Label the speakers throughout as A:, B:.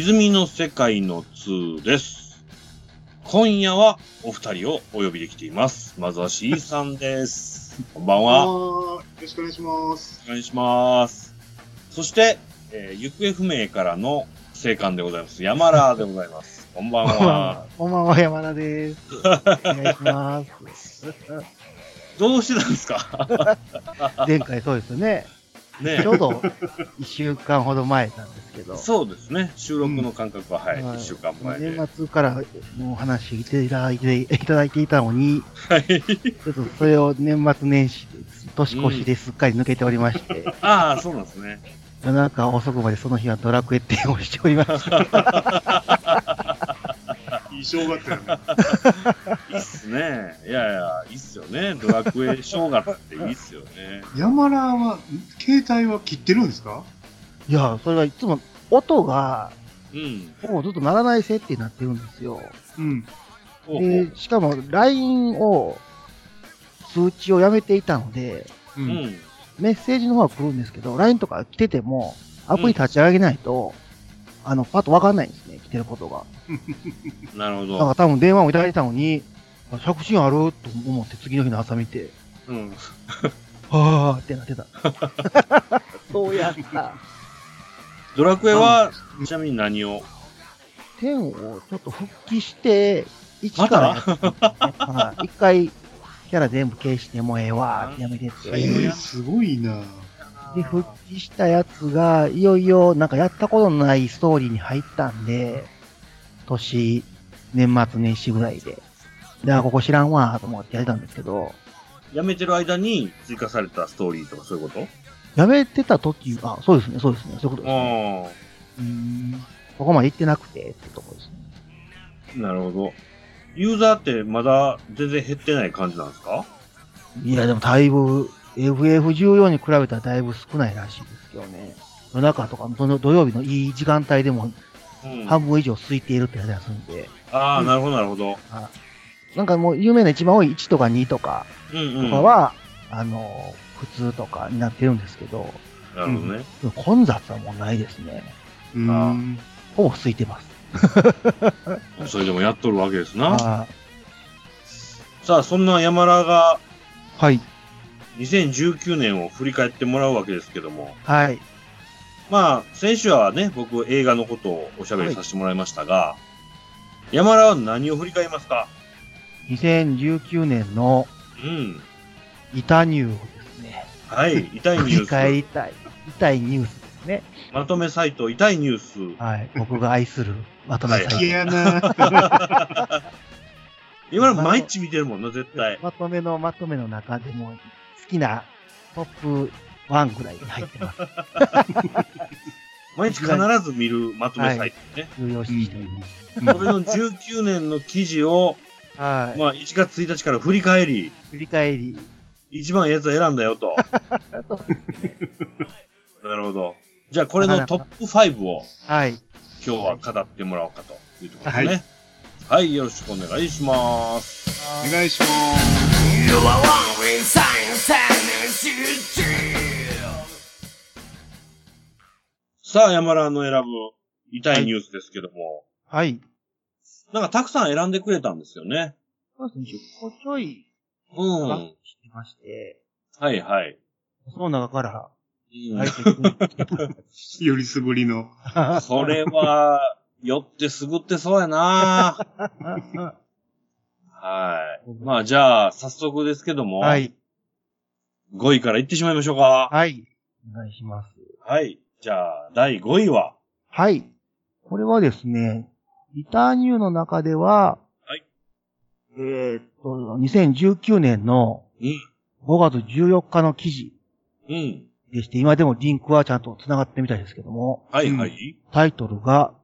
A: 泉の世界の2です。今夜はお二人をお呼びできています。まずは C さんです。こんばんは。お
B: よろしくお願いします。
A: 願いします。そして、えー行方不明からの生還でございます。山ラーでございます。こんばんは。
C: こんばんは、山田です。お願いします。
A: どうしてたんですか？
C: 前回そうですよね。
A: ね
C: ちょうど1週間ほど前なんですけど。
A: そうですね。収録の間隔は、はい、
C: はい
A: 1週間前で。
C: 年末からもう話していただいていただいていたのに、
A: はい。
C: ちょっとそれを年末年始、年越しですっかり抜けておりまして、
A: ああ、そうなんですね。
C: 夜中遅くまでその日はドラクエってをしておりました。
B: いい正月やね。
A: いいっすね。いやいや、いいっすよね。ドラクエ正月っていいっすよね。
B: 山田は、携帯は切ってるんですか？
C: いや、それがいつも音が、
A: うん。
C: もうずっと鳴らない設定になってるんですよ。
B: うん。
C: で、しかも LINE を、通知をやめていたので、
B: う。
A: うんん。
C: メッセージの方は来るんですけど、LINE とか来てても、アプリ立ち上げないと、あの、パッとわかんないんですね、来てることが。
A: なるほ
C: だから
A: ど。
C: 多分電話もいただいたのに、あ着信あると思って次の日の朝見て、
A: うん。
C: はぁーってなってた。そうやった。
A: ドラクエは、ちなみに何を
C: ？10をちょっと復帰して、1からやっ一回、キャラ全部消してもうええわーってやめてって。
B: えー、すごいな
C: で、復帰したやつが、いよいよ、なんかやったことのないストーリーに入ったんで、年、年末年始ぐらいで。で、あ、ここ知らんわーと思ってやってたんですけど、
A: やめてる間に追加されたストーリーとかそういうこと？
C: やめてた時、あ、そうですね、そうですね、そういうことですね。
A: あ
C: うーん。ここまで行ってなくてってとこですね。
A: あ、なるほど。ユーザーってまだ全然減ってない感じなんですか？
C: いや、でもだいぶ、FF14 に比べたらだいぶ少ないらしいですけどね。夜中とか土の土曜日のいい時間帯でも
A: うん。
C: 半分以上空いているってやつがするんで、
A: ああ、なるほど、なるほど。
C: なんかもう有名な一番多い1とか2とか
A: うんうん。
C: とかは、あの、普通とかになってるんですけど、
A: なるほどね。
C: 混雑はもうないですね。
B: うーん。
C: ほぼ空いてます。
A: それでもやっとるわけですな。
C: あ
A: さあ、そんな山田が
C: ーはい。
A: 2019年を振り返ってもらうわけですけども。
C: はい。
A: まあ、先週はね、僕映画のことをおしゃべりさせてもらいましたが、山田は何を振り返りますか
C: ？2019年の
A: うん。
C: イタニューをですね、
A: はい。痛いニ
C: 振り
A: ュース。
C: 返りたい。痛いニュースですね。
A: まとめサイト、痛いニュース。
C: はい。僕が愛するまとめサイト。
B: 好きやな
A: 今の毎日見てるもんな、絶対。
C: まとめのまとめの中でも好きなトップ1ぐらいに入ってます。
A: 毎日必ず見るまとめサイトね。
C: 重要視しております。
A: それの19年の記事を、
C: はい。
A: まあ、1月1日から振り返り、
C: 振り返り。
A: 一番ええやつを選んだよと。なるほど。じゃあ、これのトップ5を
C: はい。
A: 今日は語ってもらおうかというところですね。はい、よろしくお願いします。
B: お願いします。
A: さあ、山田の選ぶ痛いニュースですけども、
C: はい。
A: なんかたくさん選んでくれたんですよね。
C: そうですね。10個ちょい
A: うん。
C: してまして、
A: いはい。
C: その中から、
A: うん
B: よりすぐりの。
A: それは、酔ってすぐってそうやな はい。まあ、じゃあ、早速ですけども、
C: はい。
A: 5位から行ってしまいましょうか。
C: はい。お願いします。
A: はい。じゃあ、第5位は、
C: はい。これはですね、リターニューの中では、
A: はい。
C: えーっと、2019年の
A: うん。
C: 5月14日の記事
A: うん。
C: でして、今でもリンクはちゃんと繋がってみたいですけども、
A: はいはい。
C: タイトルが、
A: うん。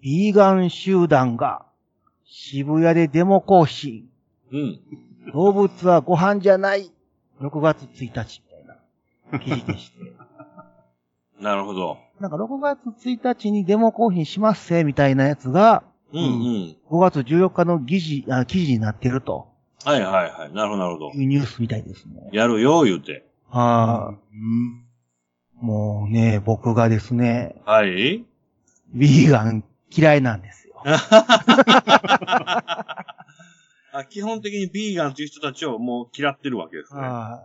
C: ビーガン集団が渋谷でデモ行進。
A: うん。
C: 動物はご飯じゃない。6月1日みたいな記事でして。
A: なるほど。
C: なんか6月1日にデモ行進しますせ、みたいなやつが、
A: うんうん。
C: 5月14日の記事、あ記事になってると
A: はいはいはい。なるほどなるほど。
C: いうニュースみたいですね。
A: やるよ、言うて。
C: ああ、
B: うん
C: もうね、僕がですね、
A: はい。
C: ビーガン嫌いなんですよ。
A: あ基本的にビーガンという人たちをもう嫌ってるわけですね。
C: は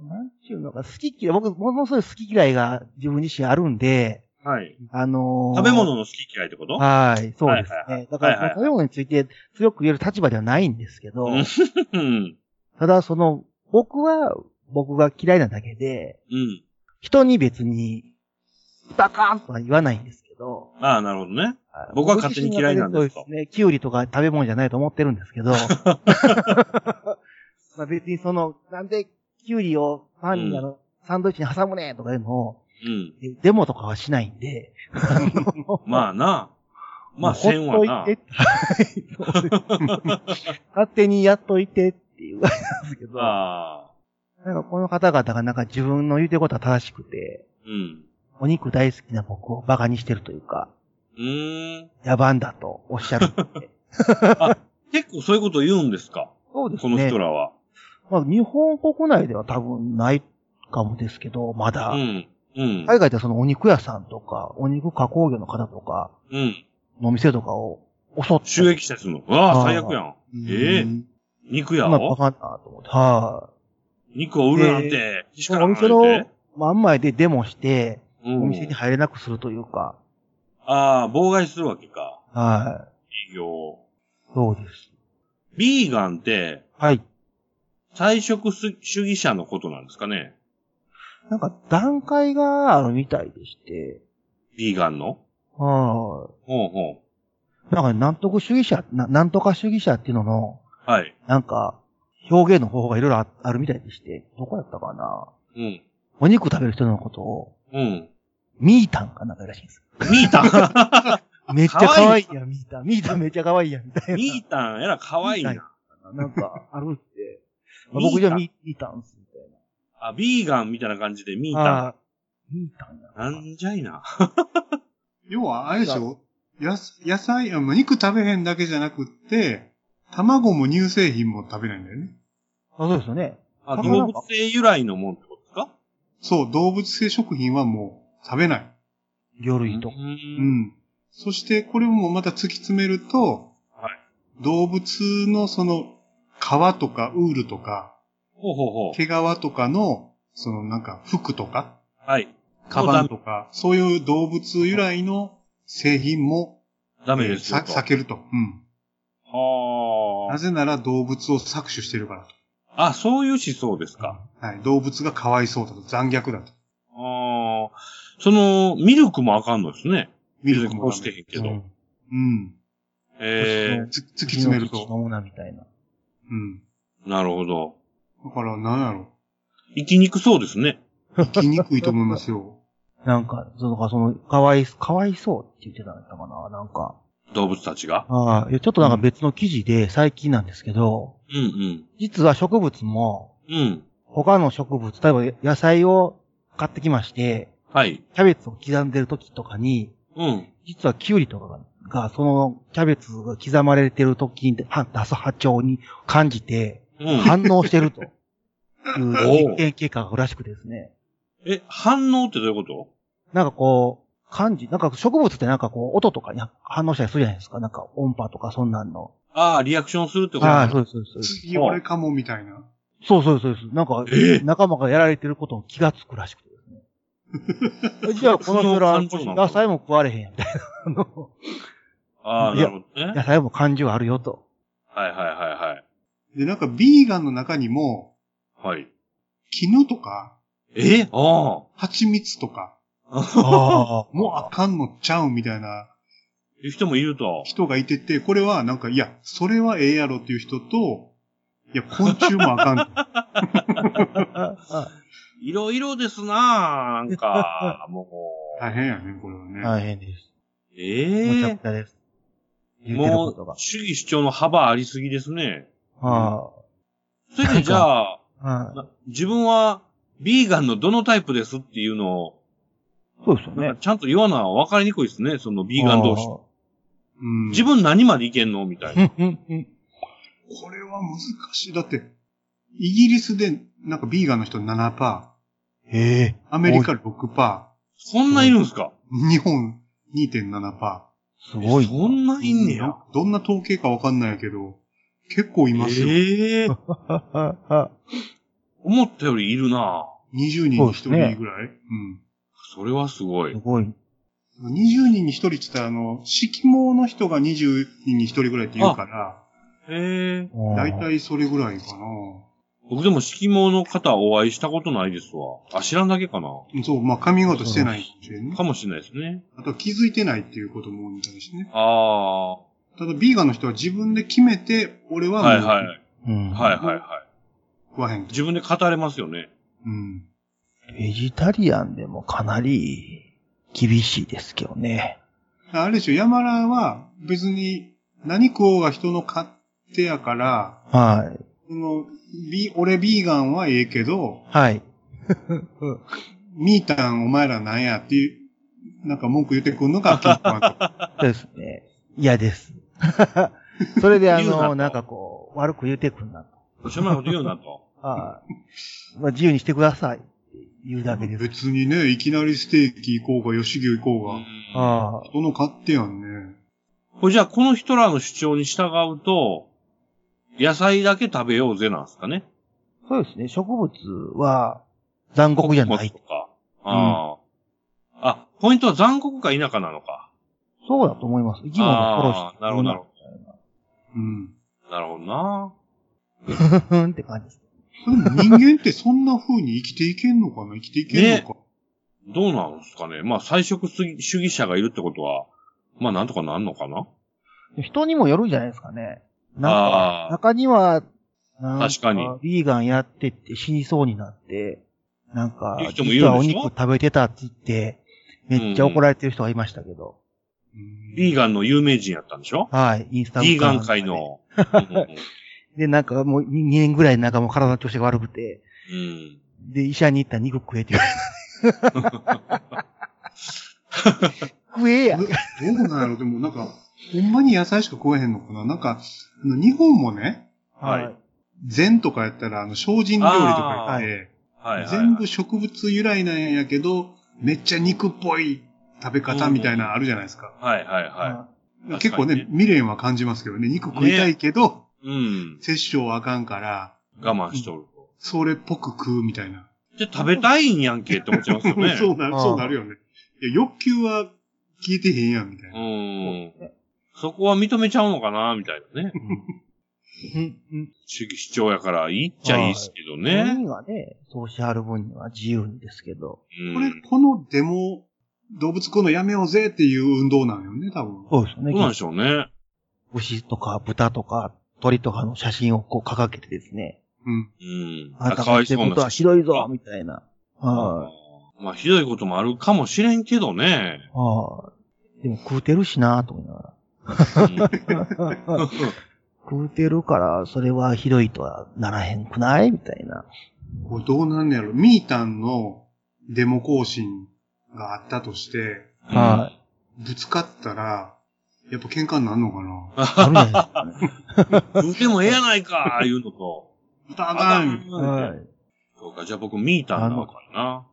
C: い。なんちゅうのか、好き嫌い、僕、ものすごい好き嫌いが自分自身あるんで、
A: はい。
C: あのー
A: 食べ物の好き嫌いってこと？
C: はい、そうです
A: はいはいはい
C: ね。だから、
A: はいはい
C: 食べ物について強く言える立場ではないんですけど、
A: うん。
C: ただ、その、僕は、僕が嫌いなだけで、
A: うん。
C: 人に別に、バカーンとは言わないんですけど、
A: ああ、なるほどね。僕は勝手に嫌いなんですと
C: そうですね。キュウリとか食べ物じゃないと思ってるんですけど、まあ別にその、なんでキュウリをパンにあの、サンドイッチに挟むねとかいうのを、
A: うん。
C: デモとかはしないんで、
A: まあな。まあ、線はな
C: 勝手にやっといてっていう感じなんですけど、
A: ああ。
C: なんかこの方々がなんか自分の言うてることは正しくて、
A: うん。
C: お肉大好きな僕をバカにしてるというか、
A: うーん。
C: 野蛮だとおっしゃるんで。
A: 結構そういうこと言うんですか？
C: そうです
A: この人
C: ね。
A: らは。
C: まあ、日本国内では多分ないかもですけど、まだ。
A: うん。うん。
C: 海外ではそのお肉屋さんとか、お肉加工業の方とか、
A: うん。
C: の店とかを襲って。
A: 収益したりするの。わあ、
C: あー
A: 最悪やん。ええ
B: うん
A: 肉屋
C: まあ、バ
A: を
C: カなと思って。は
A: 肉を売るなんて、
C: い。
A: しか
C: お店の真ん前でデモして、
A: うん
C: お店に入れなくするというか、
A: ああ、妨害するわけか。
C: は
A: 営業。
C: い。そうです。
A: ビーガンって、
C: はい。
A: 菜食主義者のことなんですかね
C: なんか段階があるみたいでして、
A: ビーガンの？
C: は
A: ほうほ
C: い。なんかなんとか主義者、ななんとか主義者っていうのの、
A: う。はい。
C: なんか、表現の方法がいろいろああるみたいでして、どこやったかな
A: うん。
C: お肉食べる人のことを、
A: うん。
C: ミータンかなんからしいんです。
A: ミータ
C: めっちゃ可愛いやん、ミータン。ミータンめっちゃ可愛いやん、みたい
A: ン。
C: な。
A: ミータン、えら可愛いな。
C: なんか、あるって。
A: ミータン？
C: 僕じゃミミータンっす、みたい
A: あ、ビーガンみたいな感じでミー
C: な。
A: タ
C: ああ、ミータンや
A: ン。なんじゃいな。
B: 要は、あれでしょ？野菜、あまあ肉食べへんだけじゃなくって、卵も乳製品も食べないんだよね。
C: あ、そうですよね。
A: あ、
C: あ
A: 動物性由来のもんってことですか？
B: そう、動物性食品はもう食べない。
C: 魚類と
A: う。。
B: うんん。そして、これもまた突き詰めると、
A: はい。
B: 動物のその、皮とかウールとか、
A: ほうほうほう。
B: 毛皮とかの、そのなんか服とか、
A: はい。
B: カバンとか、そういう動物由来の製品も、
A: ダメですよ
B: さ
A: と。
B: 避けると。うん。
A: はあ。
B: なぜなら動物を搾取してるから
A: あ、そういう思想ですか。
B: と。はい。動物がかわいそうだと。残虐だと。
A: その、ミルクもあかんのですね。
B: ミルクも
A: してへんけど。
C: うん
B: うん。
A: ええ
B: つ突き詰めると。
C: 口飲むな、みたいな。
B: うん。
A: なるほど。
B: だから、なんやろ。
A: 生きにくそうですね。
B: 生きにくいと思いますよ。
C: なんか、その、その、かわい、かわいそうって言ってたんだったかな、なんか。
A: 動物たちが？
C: ああ、いやちょっとなんか別の記事で最近なんですけど、
A: うん
C: 実は植物も、
A: うん。うん。
C: 他の植物、例えば野菜を買ってきまして、
A: はい。
C: キャベツを刻んでる時とかに、
A: うん。実
C: 実はキュウリとかが、がそのキャベツが刻まれてる時には出す波長に感じて、
A: うん。
C: 反応してるという 実験結果がらしくですね。
A: え、反応ってどういうこと？
C: なんかこう、感じ、なんか植物ってなんかこう、音とかに反応したりするじゃないですか。なんか音波とかそんなんの。
A: ああ、リアクションするってこと？
C: ああ、そうです、そうですそう。
B: 次俺かもみたいな。
C: そうそうそうです。なんか、
A: ええ
C: 仲間がやられてることを気がつくらしくて。じゃあ、この人ら、
A: その感情なの
C: 野菜も食われへんや、みたいな。
A: ああ、
C: いや
A: なるほどね。
C: 野菜も感情あるよと。
A: はいはいはいはい。
B: で、なんかビーガンの中にも、
A: はい。
B: 絹とか、
A: え？あ
B: 蜂蜜とか、
A: あ。
C: あ
B: もうあかんのちゃうみたいな
A: いう人もいると。
B: 人がいてて、これはなんか、いや、それはええやろっていう人と、いや、昆虫もあかんと。
C: あ。
A: いろいろですななんか、もう。
B: 大変やね、これはね。
C: 大変です。
A: え
C: むちゃ
A: え
C: くちゃです。
A: もう、。主義主張の幅ありすぎですね。
C: あ
A: それでじゃあ、
C: あ。は
A: 自分は、ビーガンのどのタイプですっていうのを、
C: そうですよね。
A: ちゃんと言わな分かりにくいですね、そのビーガン同士。
B: うん。
A: 自分何までいけんのみたいな。
B: これは難しい。だって、イギリスで、なんかビーガンの人7%、
C: へえ。
B: アメリカ6%、
A: そんないるんすか？
B: 日本2.7%。
C: すごい。
A: そんないんねや。
B: どんな統計かわかんないけど、結構いますよ。
A: ええ
C: あ
A: 思ったよりいるな
B: 20人に1人ぐらい、
A: それはすごい
C: す。ごい。
B: うん。20人に1人って言ったら、あの、色毛の人が20人に1人ぐらいって言うから、
A: へえ。
B: だいた
C: い。
B: いそれぐらいかな。
A: 僕でも色毛の方お会いしたことないですわ。あ、知らんだけかな。
B: うんそう、まあ、髪型してないっていうね。
A: かもしれないですね。
B: あとは気づいてないっていうことも多いみたいですね。
A: あ
B: ただ、ビーガンの人は自分で決めて、俺
A: あ。
B: はもう
A: はいはい。
C: うん。
A: はいはいはい。
B: 食わへんと。
A: 自分で語れますよね。
B: うん。
C: ベジタリアンでもかなり厳しいですけどね。
B: あれでしょ、山田は別に何食おうが人の勝手やから、
C: はい。
B: その、ビ俺ビーガンはええけど、
C: はい。
B: ミータンお前らなんやっていう、なんか文句言ってくんのがキンパンと。
C: そ うですね。嫌です。それであの、なんかこう、悪く言うてくんなと。
A: しょうもないこと言うなと。
C: はい。まあ、自由にしてください言うだけです。
B: 別にね、いきなりステーキ行こうが、吉牛行こうが、
C: ああ。
B: 人の勝手やんね。
A: これじゃあこの人らの主張に従うと、野菜だけ食べようぜなんですかね。
C: そうですね。植物は残酷じゃない
A: とか。ああ。あ、ポイントは残酷か否かなのか。
C: そうだと思います。生き物を殺して。
A: なるほどなるほ
B: うん。
A: なるほどな。
C: ど。ふふんって感じです。
B: でも人間ってそんな風に生きていけんのかな？生きていけんのか、
A: どうなんですかね。まあ、菜食主義者がいるってことは、まあ、なんとかなんのかな？
C: 人にもよるんじゃないですかね。なんか、中には、なん
A: 確かに
C: ビーガンやってって死にそうになって、なんか実はお肉食べてたって言って、めっちゃ怒られてる人がいましたけど。
B: うん
A: ビーガンの有名人やったんでしょ？
C: はい、インスタ
A: ビーガン界の。
C: で、なんかもう2年ぐらいなんかもう体の調子が悪くて、
A: うん。
C: で、医者に行ったら肉食えって言われて。食えや。
B: どうなんやろ？でもなんか、ほんまに野菜しか食えへんのかな？なんか、あの日本もね、
A: はい
B: 禅とかやったら、あの、精進料理とか言って、
A: はいはい。
B: 全部植物由来なんやけど、めっちゃ肉っぽい食べ方みたいなのあるじゃないですか。
A: はいはいは確
B: 結構
A: ね
B: ね、未練は感じますけどね、肉食いたいけど、
A: い。うん。
B: 摂取はあかんから、
A: 我慢しとると。
B: それっぽく食うみたいな。
A: じゃあ食べたいんやんけって思っちゃいますよね。
B: そうなる、そうなるよね。いや、欲求は消えてへんやん、みたいな。
A: うん。そこは認めちゃうのかなみたいなね。主義主張やからいいっちゃいいですけど
C: 本
A: ね。
C: 人がね、そうしはる分には自由にですけど。
A: うん
B: これ、このデモ、動物食うのやめようぜっていう運動なんよね、多分。
C: そうですよね。
A: そうなんでしょうね。
C: 牛とか豚とか鳥とかの写真をこう掲げてですね。
B: うん。
A: うん。
C: あなたが言ってることはひどいぞみたいな。は
A: まあ、ひどいこともあるかもしれんけどね。
C: い。はい。でも食うてるしなと思いなが
A: うん
C: ら。食うてるから、それはひどいとはならへんくない？みたいな。
B: これどうなんねやろ？ミータンのデモ行進があったとして、
C: は
B: ぶつかったら、やっぱ喧嘩になるのかな？
A: うてもええやないか、言うのと。
B: 豚あかん
C: はい。
A: そうか、じゃあ僕、ミータンなのかな。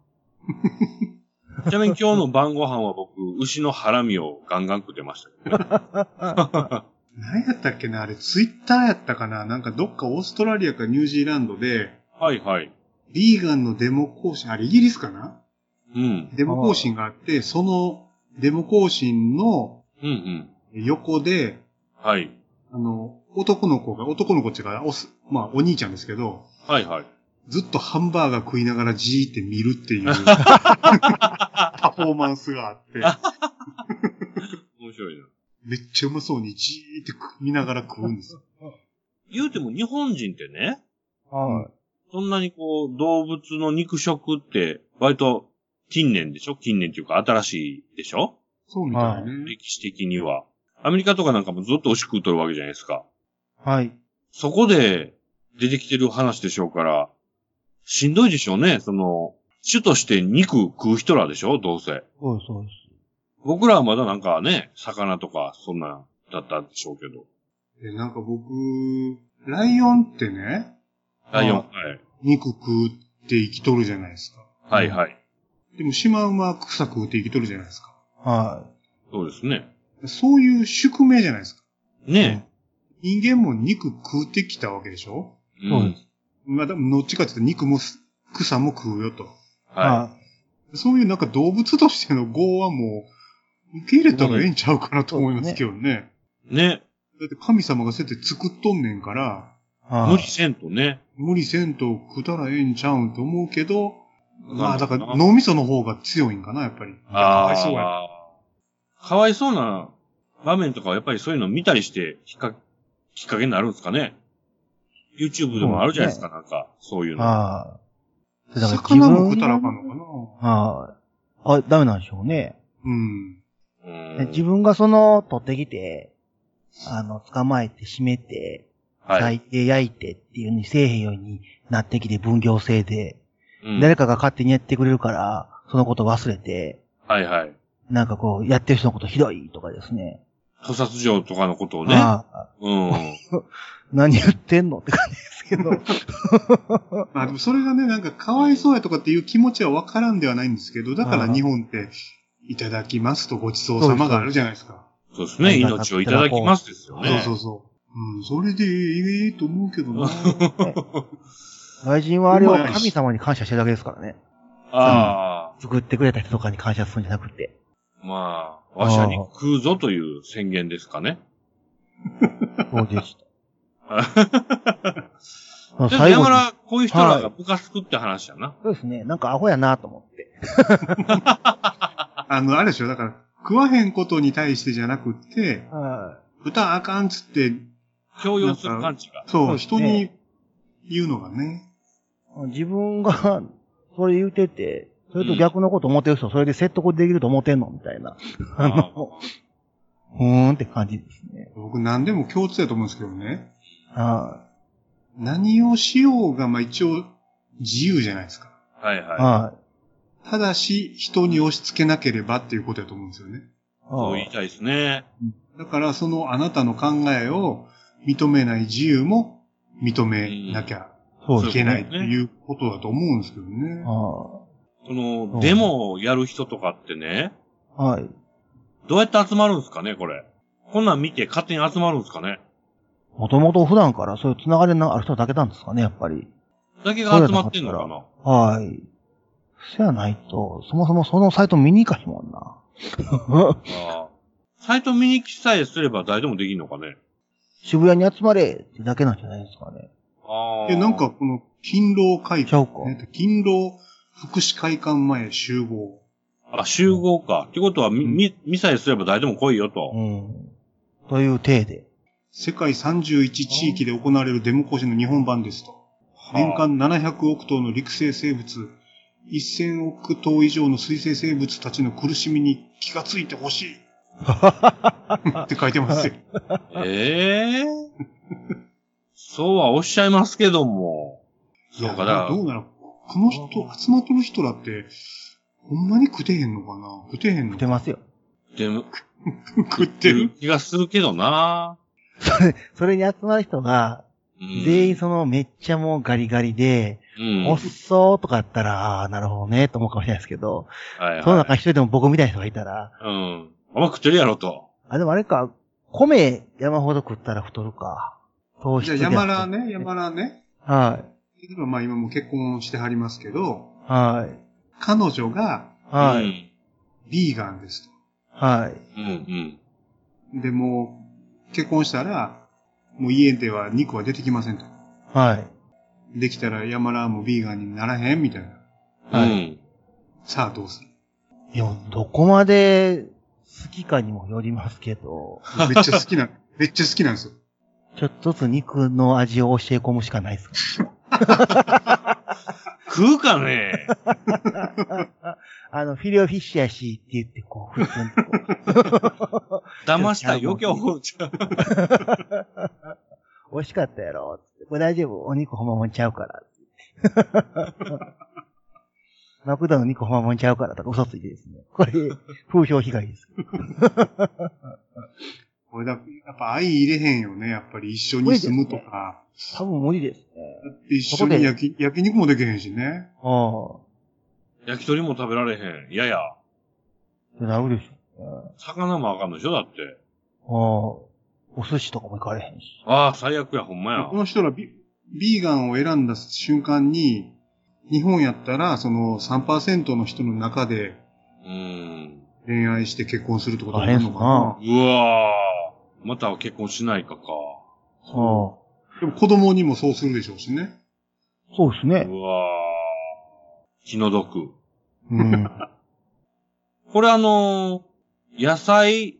A: ちなみに今日の晩ご飯は僕、牛のハラミをガンガン食ってましたけどね。
B: 何やったっけなあれ、ツイッターやったかななんかどっかオーストラリアかニュージーランドで、
A: はいはい。
B: ビーガンのデモ行進、あれイギリスかな？
A: うん。
B: デモ行進があって、そのデモ行進の
A: うんうん。
B: 横で、
A: はい。
B: あの、男の子が、男の子っていうか、おす、まあ、お兄ちゃんですけど、
A: はいはい。
B: ずっとハンバーガー食いながらじーって見るっていうパフォーマンスがあって、
A: 面白いな。
B: めっちゃうまそうにじーって見ながら食うんですよ。
A: 言うても日本人ってね、
C: はい。
A: そんなにこう、動物の肉食って、割と近年でしょ？近年っていうか新しいでしょ？
B: そうみたいね。
A: 歴史的には。アメリカとかなんかもずっと牛食うとるわけじゃないですか。
C: はい。
A: そこで出てきてる話でしょうから、しんどいでしょうね。その、主として肉食う人らでしょ？どうせ。
C: そうです、そうです。
A: 僕らはまだなんかね、魚とかそんなんだったでしょうけど。
B: で、なんか僕、ライオンってね、
A: ライオン。
B: あ肉食うって生きとるじゃないですか。
A: はい。はいはい。
B: でもシマウマは草食うって生きとるじゃないですか。
C: は
A: そうですね。
B: そういう宿命じゃないですか。
A: ね
B: 人間も肉食ってきたわけでしょ？
A: え。
C: そうです。
B: まあ、でもどっちかっていうと肉もす草も食うよと。
A: は
B: そういうなんか動物としての業はもう、受け入れたらええんちゃうかなと思いますけどね。
A: い。ね。
B: だって神様がそうやって作っとんねんから、
C: はい
A: 無理せんとね。
B: 無理せんと食ったらええんちゃうんと思うけど、まあだから脳みその方が強いんかな、やっぱり。か
A: あ
B: わいそうや。
A: あ。かわいそうな場面とかはやっぱりそういうの見たりして、きっかきっかけになるんですかね。YouTube でもあるじゃないですか、なんか、そういうの。
C: はい。だから
B: 魚も食ったらあかんのかな。
C: はい。あ、ダメなんでしょうね。
B: うん。
A: うん
C: 自分がその、取ってきて、あの、捕まえて、締めて、
A: はい。
C: 焼いて、焼いてっていう風にせえへんようになってきて、分業制で、
A: うん
C: 誰かが勝手にやってくれるから、そのこと忘れて、
A: はいはい。
C: なんかこう、やってる人のことひどいとかですね。
A: 屠殺場とかのことをね。
C: ああ
A: うん。
C: 何言ってんのって感じですけど。
B: まあでもそれがね、なんかかわいそうやとかっていう気持ちはわからんではないんですけど、だから
C: ああ
B: 日本って、いただきますとごちそうさまがあるじゃないですか。
A: そうですね。命をいただきますですよね。
B: そうそうそう。うん、それでええと思うけどな。
C: 外人はあれを神様に感謝してるだけですからね。
A: あ
C: 作ってくれた人とかに感謝するんじゃなくて。
A: あ、まあ、わしゃに食うぞという宣言ですかね。
C: そうでした。
A: でも
C: 最後に、
A: 山ら、こういう人らが部活作って話やな。
C: そうですね。なんかアホやなと思って。
B: あの、あれでしょ、だから、食わへんことに対してじゃなくって、
C: は
B: 歌あかんっつって、
A: 強要する感じが。
B: そう、人
C: ね
B: に言うのがね。
C: い。自分が、それ言うてて、それと逆のこと思ってる人、それで説得できると思ってんのみたいな。あの、ふーんって感じですね。
B: 僕何でも共通だと思うんですけどね。
C: は
B: 何をしようが、まあ一応自由じゃないですか。
C: い。
A: はいは
C: は
B: ただし、人に押し付けなければっていうことだと思うんですよね。
C: い。
A: い。そう言いたいですね。
B: だから、そのあなたの考えを認めない自由も認めなきゃいけないっていうことだと思うんですけどね。
C: は
A: その、
C: うん
A: デモをやる人とかってね、
C: い。はい。
A: どうやって集まるんですかね、これ。こんなん見て勝手に集まるんですかね。
C: もともと普段からそういうつながりのある人だけなんですかね、やっぱり。
A: だけが集まってんのかな？
C: はい。そやないと、そもそもそのサイト見に行かへんもんな。
A: ああサイト見に来さえすれば誰でもできるのかね？
C: 渋谷に集まれってだけなんじゃないですかね。
A: ああ。
B: え、なんか、この、勤労会
C: ちゃうか
B: 館、ね、勤労福祉会館前集合。
A: あ、集合か。ってことは、み、
B: うん
A: み、見さえすれば誰でも来いよと。
C: うん。という体で。
B: 世界31地域で行われるデモ行進の日本版ですと。年間700億頭の陸生生物、1000億頭以上の水生生物たちの苦しみに気がついてほしい。って書いてますよ。
A: ええそうはおっしゃいますけども。そうか、だから
B: どうなの？この人、集まっとる人らって、ほんまに食ってへんのかな？食ってへんの
C: 出ますよ。
A: でも、
B: 食ってる？
A: 気がするけどな。
C: それ、それに集まる人が、
A: うん
C: 全員そのめっちゃもうガリガリで、
A: うん。
C: おっそーとかやったら、ああ、なるほどね、と思うかもしれないですけど、
A: はいはい。
C: その中に一人でも僕みたいな人がいたら、
A: うん。あんま食ってるやろと。
C: あ、でもあれか、米山ほど食ったら太るか。糖質
B: じゃあ山らね、山らね。
C: は
B: 例えばまあ今も結婚してはりますけど、
C: い。はい。
B: 彼女が
C: はい。
A: い。
B: ビーガンです
C: はい。
A: うんうん。
B: と。でもう、結婚したら、もう家では肉は出てきませんと。
C: はい。
B: できたら山らもビーガンにならへんみたいな。
C: はい
A: うん。
B: さあどうする？
C: いや、どこまで好きかにもよりますけど、
B: めっちゃ好きな、めっちゃ好きなんですよ。
C: ちょっとずつ肉の味を教え込むしかないです。
A: 食うかね？
C: あの、フィレオフィッシュやしって言って、こう、普通にこ
A: 騙した 余計思っちゃう。
C: う、美味しかったやろつってこれ大丈夫？お肉ほんまもんちゃうから。マクドの肉ほんまもんちゃうからとか嘘ついてですね。これ、風評被害です。
B: これだ、やっぱ愛入れへんよね。やっぱり一緒に住むとか。
C: 多分無理ですね。
B: 一緒に焼き、焼肉もできへんしね。
C: ああ。
A: 焼き鳥も食べられへん。いやや。
C: なるでしょ
A: 魚もあかんのでしょだって。
C: ああ、お寿司とかも行かれへんし。
A: ああ、最悪や、ほんまや
B: こ。の人らビ、ビーガンを選んだ瞬間に、日本やったら、その3%の人の中で
A: うん。
B: 恋愛して結婚するってことになるのか
A: うわーまた結婚しないかか。
C: ああ、
B: でも子供にもそうするでしょうしね。
C: そうですね。
A: うわー気の毒。
C: うん。
A: これあのー野菜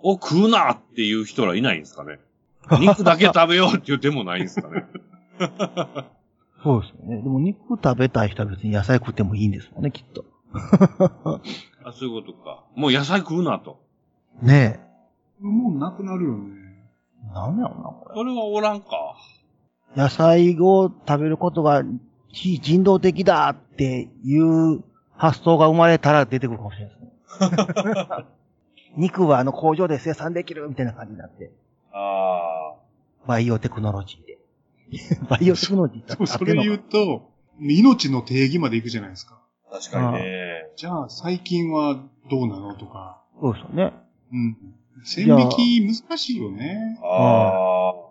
A: を食うなっていう人らいないんですかね 肉だけ食べようって言ってもないんですかね
C: そうですよね。でも肉食べたい人は別に野菜食ってもいいんですもんね、きっと。
A: あ、そういうことか。もう野菜食うなと。
C: ね
B: もうなくなるよね。
C: え。なんやろな、これ。
A: それはおらんか。
C: 野菜を食べることが非人道的だっていう発想が生まれたら出てくるかもしれないですね。肉はあの工場で生産できるみたいな感じになって。
A: あ
C: バイオテクノロジーで。バイオテクノロジーって
B: それ言うと、命の定義までいくじゃないですか。
A: あ。確かにね。
B: じゃあ、最近はどうなのとか。
C: そうですよね。
B: うん。線引き難しいよね。
A: ああ。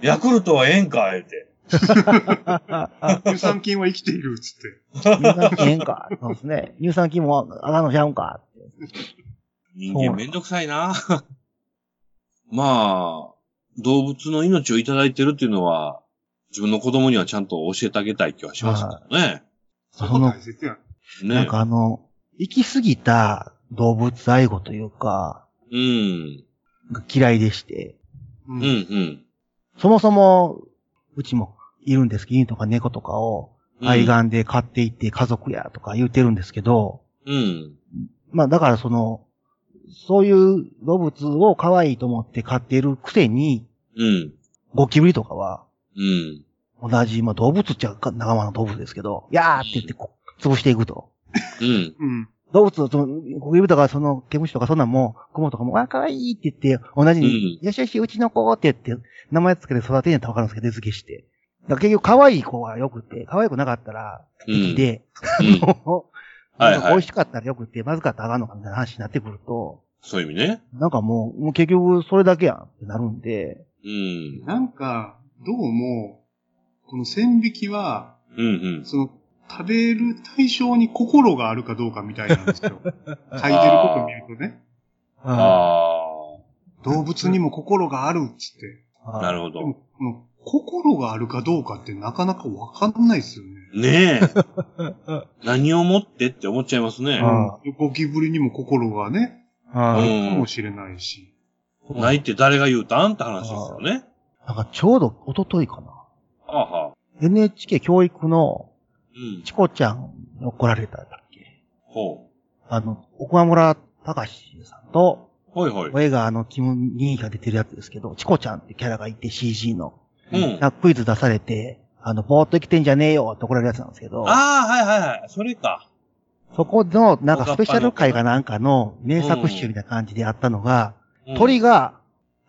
A: ヤクルトはええんか、あえて。
B: 乳酸菌は生きているっつって。
C: 乳酸菌ええんか。そうですね。乳酸菌もあかんのちゃうんか。
A: 人間めんどくさいな。まあ、動物の命をいただいてるっていうのは、自分の子供にはちゃんと教えてあげたい気はしますけどね。
B: そこ大切やん。
A: ね。
C: なんかあの、行き過ぎた動物愛護というか、
A: うん。
C: が嫌いでして、
B: う
A: うん、うん。
C: そもそも、うちもいるんですけど、犬とか猫とかを
A: うん
C: 愛玩で飼っていって家族やとか言ってるんですけど、
A: うん。
C: まあだからその、そういう動物を可愛いと思って飼っているくせに、
A: うん。
C: ゴキブリとかは、
A: うん。
C: 同じ、まあ動物っちゃ仲間の動物ですけど、やーって言ってこう潰していくと。
A: うん。
B: うん。
C: 動物、その、ゴキブリとか、その、毛虫とか、そんなんも、クモとかも、あ、可愛いって言って、同じに、よしよし、うちの子って言って、名前つけて育てんやったらわかるんですけど、手付けして。だ結局、可愛い子はよくて、可愛くなかったら、
A: うん。
C: で、
A: うん はいはい
C: 美味しかったらよくて、まずかったらあかんのかみたいな話になってくると、
A: そういう意味ね。
C: なんかもう、もう結局、それだけやんってなるんで、
A: うん。
B: なんか、どうも、この線引きは、
A: うんうん。
B: その、食べる対象に心があるかどうかみたいなんですよ。書いてること見るとね。
A: あ
B: 動物にも心があるっつって。
A: あ。なるほど。
B: 心があるかどうかってなかなかわかんないですよね。
A: ねえ。何をもってって思っちゃいますね。
C: あ
B: うんゴキブリにも心がね、
C: あ
B: ある
A: うん
B: かもしれないし。
A: ないって誰が言うたんって話ですよね。
C: なんかちょうど一昨日かな。
A: はあはあ。
C: NHK 教育の
A: うん。
C: チコちゃんに怒られたんだっけ
A: ほ
C: あの、奥村隆さんと、
A: う。はいはい。
C: 親があの、キム・ニーが出てるやつですけど、チコちゃんってキャラがいて CG の。
A: うん。
C: クイズ出されて、あの、ぼーっと生きてんじゃねえよって怒られるやつなんですけど、
A: ああ、はいはいはい。それか。
C: そこの、なんかスペシャル回かなんかの名作集みたいな感じであったのが、
A: うん
C: 鳥が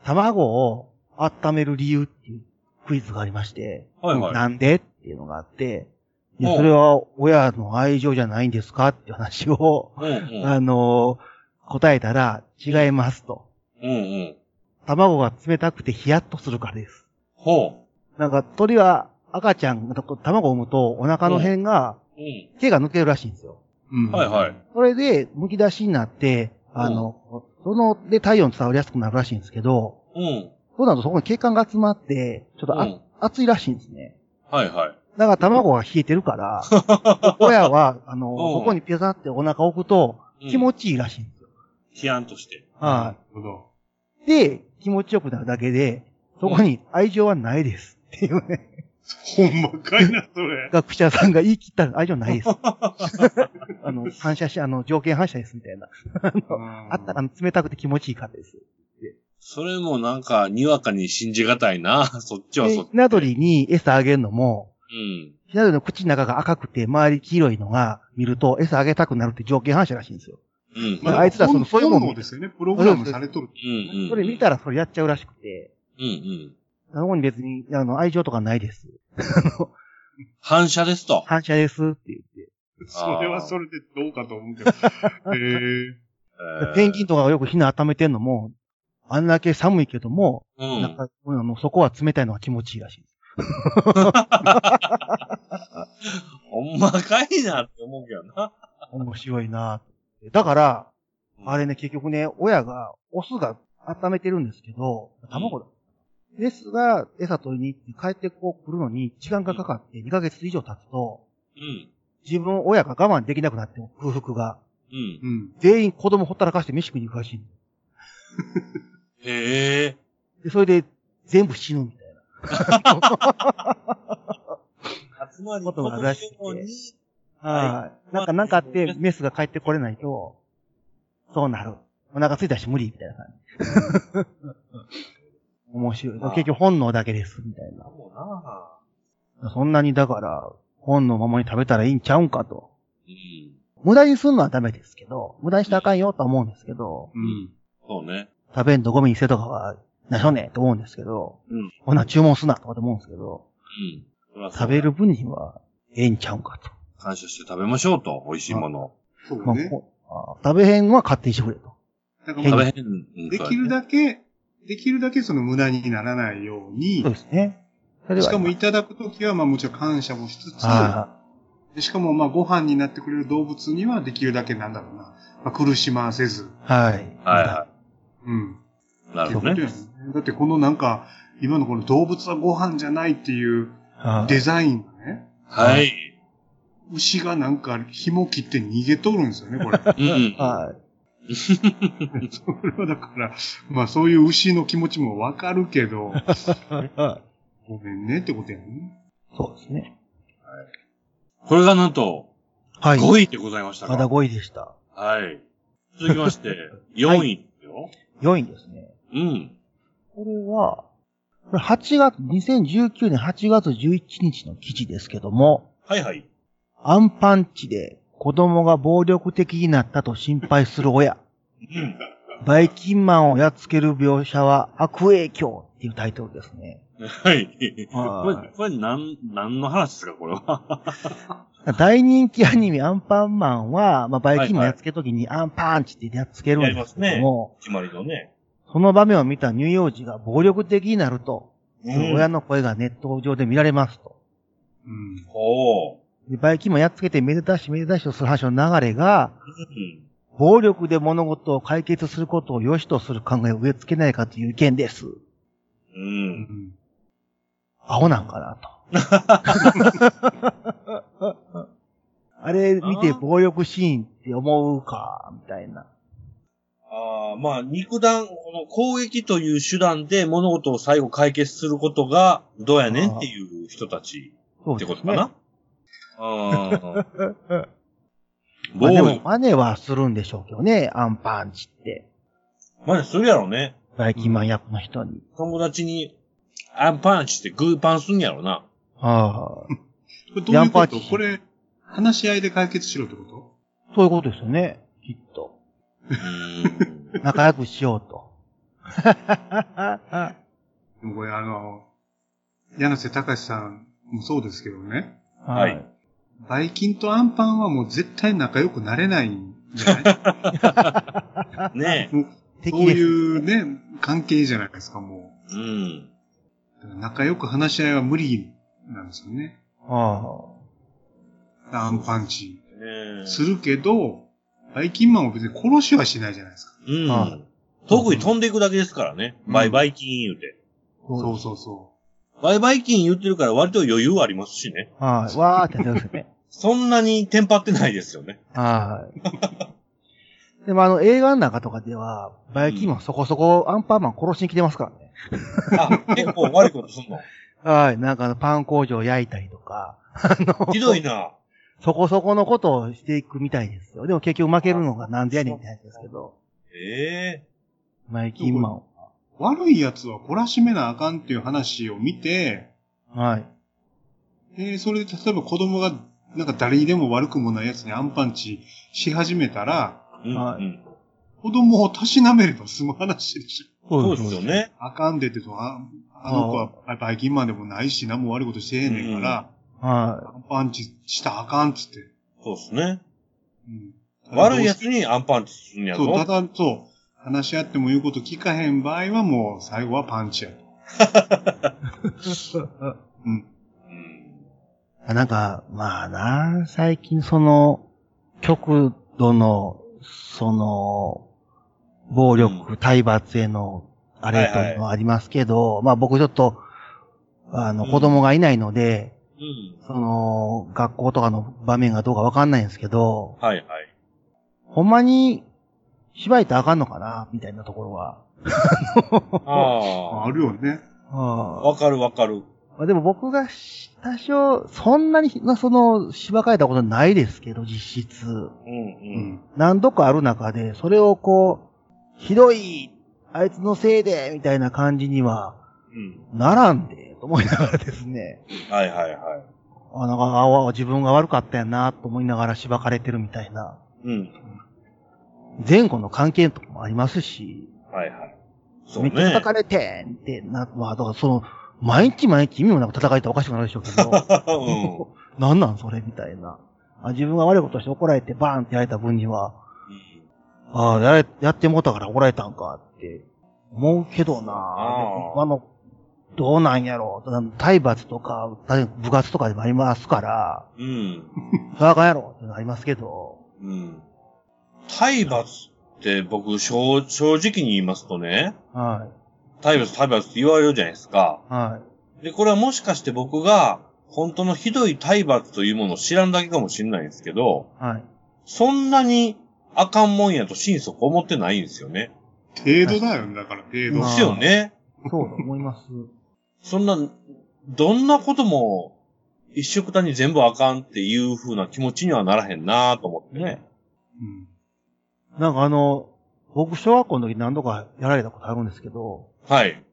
C: 卵を温める理由っていうクイズがありまして、
A: はいはい
C: なんでっていうのがあって、いや
A: うん
C: それは親の愛情じゃないんですかって話を、
A: うんうん。
C: あの答えたら違いますと。
A: うんうん。
C: 卵が冷たくてヒヤッとするからです。
A: ほ
C: なんか鳥は赤ちゃんが卵を産むとお腹の辺が
A: う。うん。
C: 毛が抜けるらしいんですよ。
B: うん
A: はいはい。
C: それで剥き出しになって、あの、その、で体温伝わりやすくなるらしいんですけど、
A: うん。
C: そうなるとそこに血管が集まって、ちょっとあ、
A: うん
C: 熱いらしいんですね。
A: はいはい。
C: だから卵が冷えてるから、親は、あの、
A: うん
C: そこにピザってお腹置くと
A: うん
C: 気持ちいいらしいんですよ。
A: ヒヤンとして。
B: な
C: は
B: るほど。
C: い。で、気持ちよくなるだけで、そこに愛情はないです。っていうね。
B: ほんまかいな、それ。
C: 学者さんが言い切ったら愛情ないです。あの、反射し、あの、条件反射ですみたいな。あったら冷たくて気持ちいいからです。
A: それもなんか、にわかに信じがたいな。そっちはそっち。
C: でひな鳥に餌あげるのも、
A: うん。
C: ひな鳥の口の中が赤くて周り黄色いのが見ると餌あげたくなるって条件反射らしいんですよ。
A: うん。
C: まああいつらそのそういうもん
B: 本能ですよね。プログラムされとる。
A: うんうん。
C: それ見たらそれやっちゃうらしくて、
A: うんうん。
C: そこに別に、あの、愛情とかないです。
A: 反射ですと。
C: 反射ですって言って。
B: それはそれでどうかと思うけど。へえ。
A: えー
C: ペンギンとかがよく火の温めてんのも、あんだけ寒いけども、
A: うん。
C: なんか、あの、そこは冷たいのが気持ちいいらしい。
A: ほんまかいなって思うけどな。
C: 面白いなだから、あれね、結局ね、親が、オスが温めてるんですけど、卵だ。メスが餌取りに行って帰ってこう来るのに時間がかかって2ヶ月以上経つと、
A: うん。
C: 自分、親が我慢できなくなって、空腹が。
A: うん。
B: うん。
C: 全員子供ほったらかして飯食いに行くらしい。
A: へえ。
C: で、それで全部死ぬみたいな。
A: 集まり
C: ことがらしくてはい。なんか、なんかあって、メスが帰ってこれないと、そうなる。お腹ついたし無理、みたいな感じ。面白い。結局本能だけです、みたいな。
A: な
C: そんなにだから、本のままに食べたらいいんちゃうんかと。
A: うん。
C: 無駄にするのはダメですけど、無駄にしたらあかんよとは思うんですけど、
B: うん。
A: そうね。
C: 食べんとゴミに捨てとかは、なしょねと思うんですけど、
A: うん。
C: ほな注文すなとかと思うんですけど、
A: うん。
C: 食べる分には、ええんちゃうんかと。
A: 感謝して食べましょうと。美味しいもの。
C: まあ
B: そうね。
C: こあ食べへんは勝手にしてくれと。
A: 食べへん。うん
B: できるだけ、け、できるだけその無駄にならないように
C: そう、ですね。
B: しかもいただくときは、まあもちろん感謝もしつつ、しかもまあご飯になってくれる動物にはできるだけなんだろうな、まあ、苦しませず、
C: あ、はい。
A: はいは
B: うん。
A: い。なるほどね。
B: だってこのなんか、今のこの動物はご飯じゃないっていう
C: はい
B: デザインがね、
A: はい。
B: 牛がなんか紐切って逃げとるんですよね、これ。
A: うん。
C: はい。
B: それはだから、まあそういう牛の気持ちもわかるけど、ごめんねってことやね。
C: そうですね。
A: これがなんと、
C: はい。
A: 5位でございましたか？
C: まだ5位でした。
A: はい。続きまして、4位ですよ。
C: 4位ですね。
A: うん。
C: これは、これ8月、2019年8月11日の記事ですけども、
A: はいはい。
C: アンパンチで子供が暴力的になったと心配する親。
A: うん。
C: バイキンマンをやっつける描写は悪影響っていうタイトルですね。
A: はい。
C: はい
A: これ、これ何、何の話ですか、これは？
C: 大人気アニメアンパンマンは、まあ、バイキンマンやっつけるときにアンパンチってやっつけるんですけども、
A: 決まりのね。
C: その場面を見た乳幼児が暴力的になると、
A: う
C: その親の声がネット上で見られますと。
B: うん。
A: ほ
C: でバイキンマンやっつけてめでたしめでたしとする話の流れが。暴力で物事を解決することを良しとする考えを植え付けないかという意見です。
A: う。
B: うんん。
C: アホなんかなと。あれ見て暴力シーンって思うか、みたいな。
A: ああ、まあ、肉弾、この攻撃という手段で物事を最後解決することが、どうやねんっていう人たちって。ことかな。ああ。
C: まあでも
A: ボーイ。
C: 真似はするんでしょうけどね、アンパンチって。
A: まあ、するやろね。
C: バイキンマン役の人に。
A: 友達に、アンパンチってグーパンすんやろな。
C: ああ。
B: これどういうこ
C: ヤンパーチ
B: とこれ、話し合いで解決しろってこと？
C: そういうことですよね、きっと。仲良くしようと。
B: でもこれあの、柳瀬隆さんもそうですけどね。
A: はい。
B: バイキンとアンパンはもう絶対仲良くなれないんじゃない？
A: ね
B: もう
C: 敵
B: そう。いうね、関係じゃないですか、も
A: え。うん。
B: う。だから仲良く話し合いは無理なんですよね。
C: あ
B: アンパンチ。するけど、バイキンマンは別に殺しはしないじゃないですか。
A: うん。
C: は
A: 特に飛んでいくだけですからね。
B: うん
A: バイバイキン言うて。
C: あ。
B: そうそうそ
A: バイバイキン言ってるから割と余裕ありますしね。
C: はい。わーってやってますよね。
A: そんなにテンパってないですよね。
C: はい。でもあの映画の中とかでは、バイキンマンそこそこアンパンマン殺しに来てますからね。
A: あ、結構悪いことすんの？
C: はい。なんかパン工場焼いたりとか、あの、
A: ひどいな。
C: そこそこのことをしていくみたいですよ。でも結局負けるのがなんでやねんって話ですけど、
A: ええ
C: バイキンマン
B: う。悪い奴は懲らしめなあかんっていう話を見て、
C: はい。
B: で、それで例えば子供がなんか誰にでも悪くもない奴にアンパンチし始めたら、
A: うん、
C: はい
A: うん。
B: 子供をたしなめれば済む話でしょ。
A: そうですよ。ね。
B: あかんでってと、ああの子はバイキンマンでもないし、何も悪いことしてへんねんから、
C: は
B: アンパンチしたらあかんっつって。
A: そうですね。
B: うん。
A: 悪い奴にアンパンチするんやぞ。
B: そう、ただ、そう、話し合っても言うこと聞かへん場合はもう最後はパンチやと。うん。
A: うん
C: なんか、まあな、最近その、極度の、その、暴力、体罰への、あれというのはありますけど、まあ僕ちょっと、あの、
A: うん
C: 子供がいないので、
A: うん。
C: その、学校とかの場面がどうかわかんないんですけど、
A: はいはい。
C: ほんまに、芝居ってあかんのかなみたいなところは。
A: あ
B: あるよね。
A: あ。
C: あ
A: わかるわかる。
C: まあでも僕がし多少、そんなに、まあその、芝かえたことないですけど、実質。
A: うん
B: う
A: うん。
B: ん。
C: 何度かある中で、それをこう、ひどい、あいつのせいで、みたいな感じには、
A: うん。
C: ならんで、と思いながらですね。
A: はいはいはい。
C: あ、なんか、ああ自分が悪かったやな、と思いながら芝かれてるみたいな。
A: うん。
C: 前後の関係とかもありますし、
A: はいはい。そう
C: めっちゃ
A: ね
C: 叩。かれてんってな、まあ、だからその、毎日毎日意味もなく叩かれたらおかしくなるでしょうけど、
A: うん。
C: なんなんそれみたいな。あ自分が悪いことして怒られてバーンってやられた分には、ああ、やれ、やってもうたから怒られたんかって思うけどな
A: あー
C: あの、どうなんやろう。体罰とか、部活とかでもありますから、
A: うん。
C: それあかんやろってなりますけど、
A: うん。体罰って僕、正正直に言いますとね、
C: は
A: 体罰体罰って言われるじゃないですか。
C: い、は
A: で、これはもしかして僕が、本当のひどい体罰というものを知らんだけかもしれないんですけど、
C: い、はい。
A: そんなにあかんもんやと心底思ってないんですよね。
B: 程度だよね、だから程度。
C: まあ
A: ですよね。
C: そうだ思います。
A: そんな、どんなことも、一緒くたに全部あかんっていう風な気持ちにはならへんなと思ってね。
C: ね。
B: うん。
C: なんかあの、僕小学校の時何度かやられたことあるんですけど、
A: はい。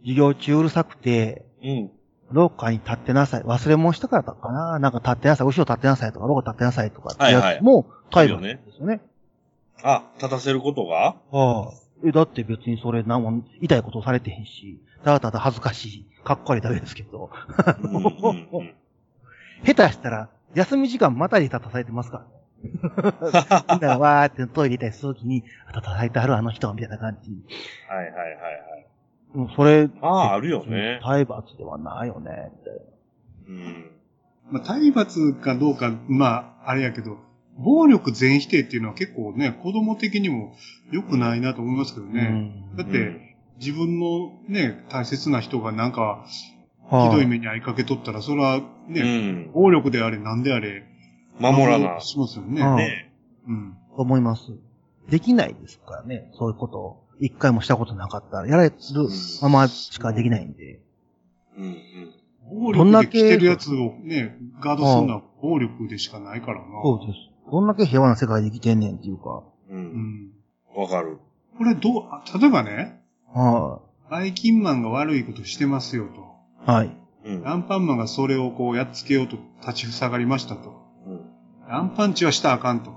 C: 授業中うるさくて、
A: うん。
C: 廊下に立ってなさい。忘れ物したからだったかななんか立ってなさい。後ろ立ってなさいとか、廊下立ってなさいとかってやつも、体罰ですよね。
A: あ、立たせることが？
C: ああ。え、だって別にそれ何も痛いことされてへんし、ただただ恥ずかしい、かっこ悪いだけですけど、
A: うんうんうん。
C: 下手したら、休み時間またで立たされてますからね。みんながわーってトイレ行ったりするときに、立たされてはるあの人みたいな感じ。
A: はいはいはいはい。
C: もうそれ、
A: まあ、あるよね。
C: 体罰ではないよね、みたい
A: うん。
B: まあ、体罰かどうか、まあ、あれやけど、暴力全否定っていうのは結構ね、子供的にも良くないなと思いますけど
C: な。
B: ね。だって、
A: うん
B: 自分のね、大切な人がなんか、
C: はあ
B: ひどい目に遭いかけとったら、それは
A: う
B: ね、
A: ん。
B: 暴力であれ、なんであれ、
A: 守らな。
B: しますよね。
C: うん
A: ね
B: うん。
C: 思います。できないですからね、そういうことを。一回もしたことなかったら、やられるまましかできないんで。
A: うんうん。
B: 暴力で来てるやつをね、ガードするのは暴力でしかないからな。
C: そうです。どんだけ平和な世界で生きてんねんっていうか。
A: う。
B: うんん。
A: わかる。
B: これどう、あ例えばね、
C: は
B: バイキンマンが悪いことしてますよと。
C: い。はい。
A: うん。
B: アンパンマンがそれをこうやっつけようと立ちふさがりましたと。
A: うん。
B: アンパンチはしたらあかんと。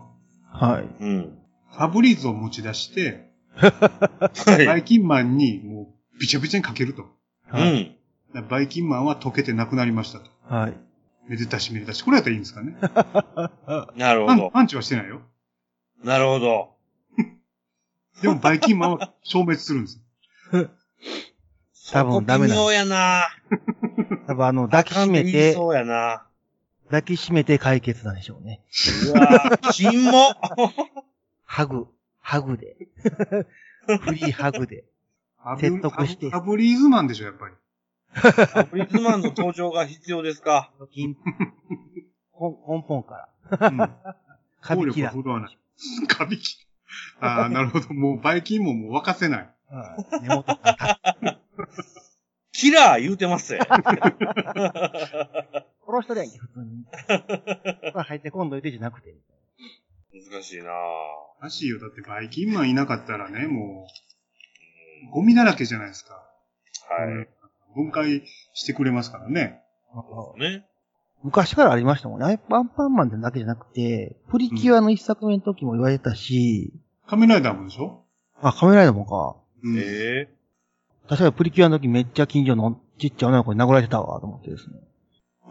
C: はい。
A: うん。
B: ファブリーズを持ち出して、
A: はい。
B: バイキンマンにもうびちゃびちゃにかけると。
A: う
C: はい。
A: ん。
B: だからバイキンマンは溶けてなくなりましたと。
C: はい。
B: めでたしめでたし。これやったらいいんですかね。
A: なるほど。
B: パンパンチはしてないよ。
A: なるほど。
B: でもバイキンマンは消滅するんです。
C: 多分ダメな
A: そこ微妙やな。
C: 多分あの、抱きしめて、
A: そうやな。
C: 抱きしめて解決なんでしょうね。
A: うわぁ、金も。
C: ハグ、ハグで。フリーハグで。説得して
B: ファブリーズマンでしょ、やっぱり。
A: プリズマンの登場が必要ですか。
C: 金、根根本から。
B: うん。
C: カビキラ。
B: カビキラ。ああ、なるほど。もうバイキンマンも沸かせない。
C: はい根元から
A: キラー言うてますよ。
C: 殺したるやんけ、普通に。これ入ってこんどいてじゃなくて。
A: 難しいな
B: らしいよ。だってバイキンマンいなかったらね、もう、ゴミだらけじゃないですか。
A: はい。
B: 分解してくれますからね。
A: ね。
C: 昔からありましたもんね。アンパンマンだけじゃなくて、プリキュアの一作目の時も言われたし、
B: 仮面ライダーもでしょ？
C: あ、カメライダーもか。
B: うん。
A: え
C: 確かにプリキュアの時めっちゃ近所のちっちゃい女の子に殴られてたわ、と思ってですね。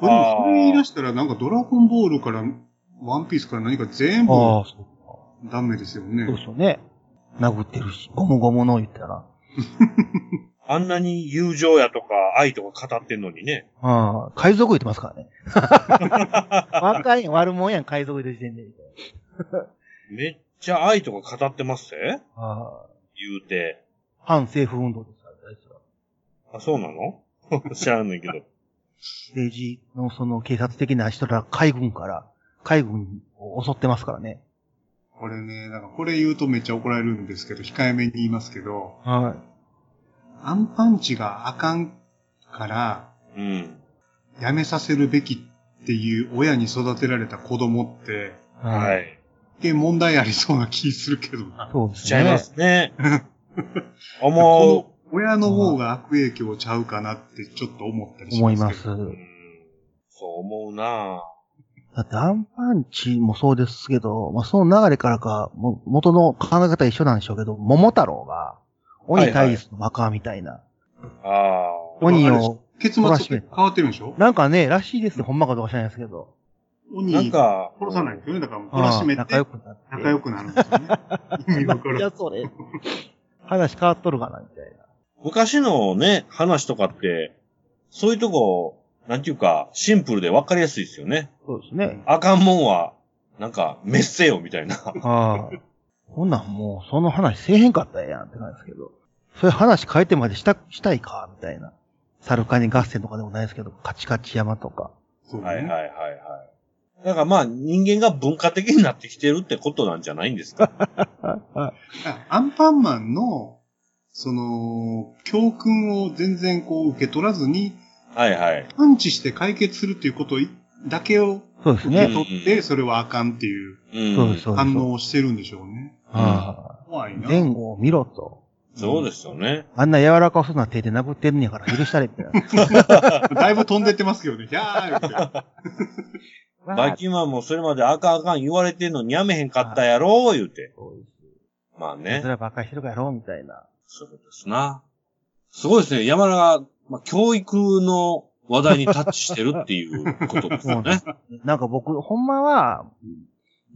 B: これもそれ言い出したら、なんかドラゴンボールから、ワンピースから何か全部、
C: ああ、そうか。
B: ダメですよね。
C: そうですよね。殴ってるし、ゴムゴムの言ったら。
A: あんなに友情やとか愛とか語ってんのにね。
C: ああ、海賊言ってますからね。若いん悪者やん、海賊言って時点で。
A: めっちゃ愛とか語ってますぜ
C: ああ、
A: 言うて。
C: 反政府運動ですから、あいつら
A: あ、そうなの？知らんねんけど。
C: 政治のその警察的な人ら海軍から、海軍を襲ってますからね。
B: これね、なんかこれ言うとめっちゃ怒られるんですけど、控えめに言いますけど、
C: は
B: アンパンチがあかんから、
A: うん。
B: やめさせるべきっていう親に育てられた子供って、
C: い。。
A: はいい。
B: 結構問題ありそうな気するけどな。
C: そうですね。
A: しちゃいますね。
B: こ
A: 思
B: の親の方が悪影響ちゃうかなってちょっと思ったりし
C: 思い
B: ますけど。
C: ます。
A: そう思うな
C: だってアンパンチもそうですけど、まあ、その流れからか、も元の考え方一緒なんでしょうけど、桃太郎が、鬼対立のマカみたいな。
A: ああ。
C: 鬼を、
B: 結末って変わってるんでしょ？
C: なんかね、らしいですね。ほんまかどうか知らないですけど。
B: 鬼
A: なんか、
B: 殺さないんですよね。だから、懲らしめて
C: 仲良くなって。
B: 仲良くなるんですよね。意味わか
C: いや、
B: る。
C: それ。話変わっとるかな、みたいな。
A: 昔のね、話とかって、そういうとこ、なんていうか、シンプルで分かりやすいですよね。
C: そうですね。
A: あかんもんは、なんか、滅せよ、みたいな。
C: ああ。こんなんもう、その話せえへんかったやんって感じですけど。そういう話変えてまでした、したいか、みたいな。サルカニ合戦とかでもないですけど、カチカチ山とか。
B: そうね
A: はいはいはいはい。だからまあ、人間が文化的になってきてるってことなんじゃないんですか？
B: あ アンパンマンの、その、教訓を全然こう受け取らずに、
A: はいはい。
B: パンチして解決するっていうことだけを受け
C: ね。
B: 取って、それはあかんっていう。反応をしてるんでしょうね。
C: ああ。
B: 怖いな。
C: 前後を見ろと。
A: そうですよね。
C: あんな柔らかそうな手で殴ってんねやから許したれ、みたいな。
B: だいぶ飛んでってますけどね。ひゃー言って。
A: バキマンもそれまであかんあかん言われてんのにやめへんかったやろ、言うて。
C: そうです。
A: まあね
C: そ。れは馬鹿にしてるからやろ、みたいな。
A: そうですな。すごいですね。山田が、まあ、教育の話題にタッチしてるっていう ことですよね。
C: なんか僕、ほんまは、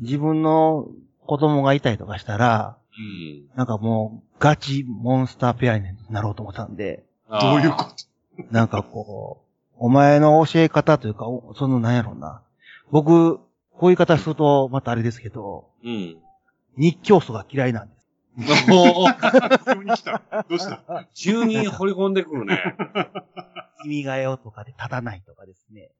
C: 自分の子供がいたりとかしたら、
A: うん。
C: なんかもう、ガチモンスターペアになろうと思ったんで、
B: どういうこと？
C: なんかこう、お前の教え方というか、おそのなんやろうな。僕、こういう言い方すると、またあれですけど、
A: うん。
C: 日教祖が嫌いなんです。
A: もう、
B: 急に来た？どうした？
A: 急に掘り込んでくるね。
C: 君が代とかで立たないとかですね。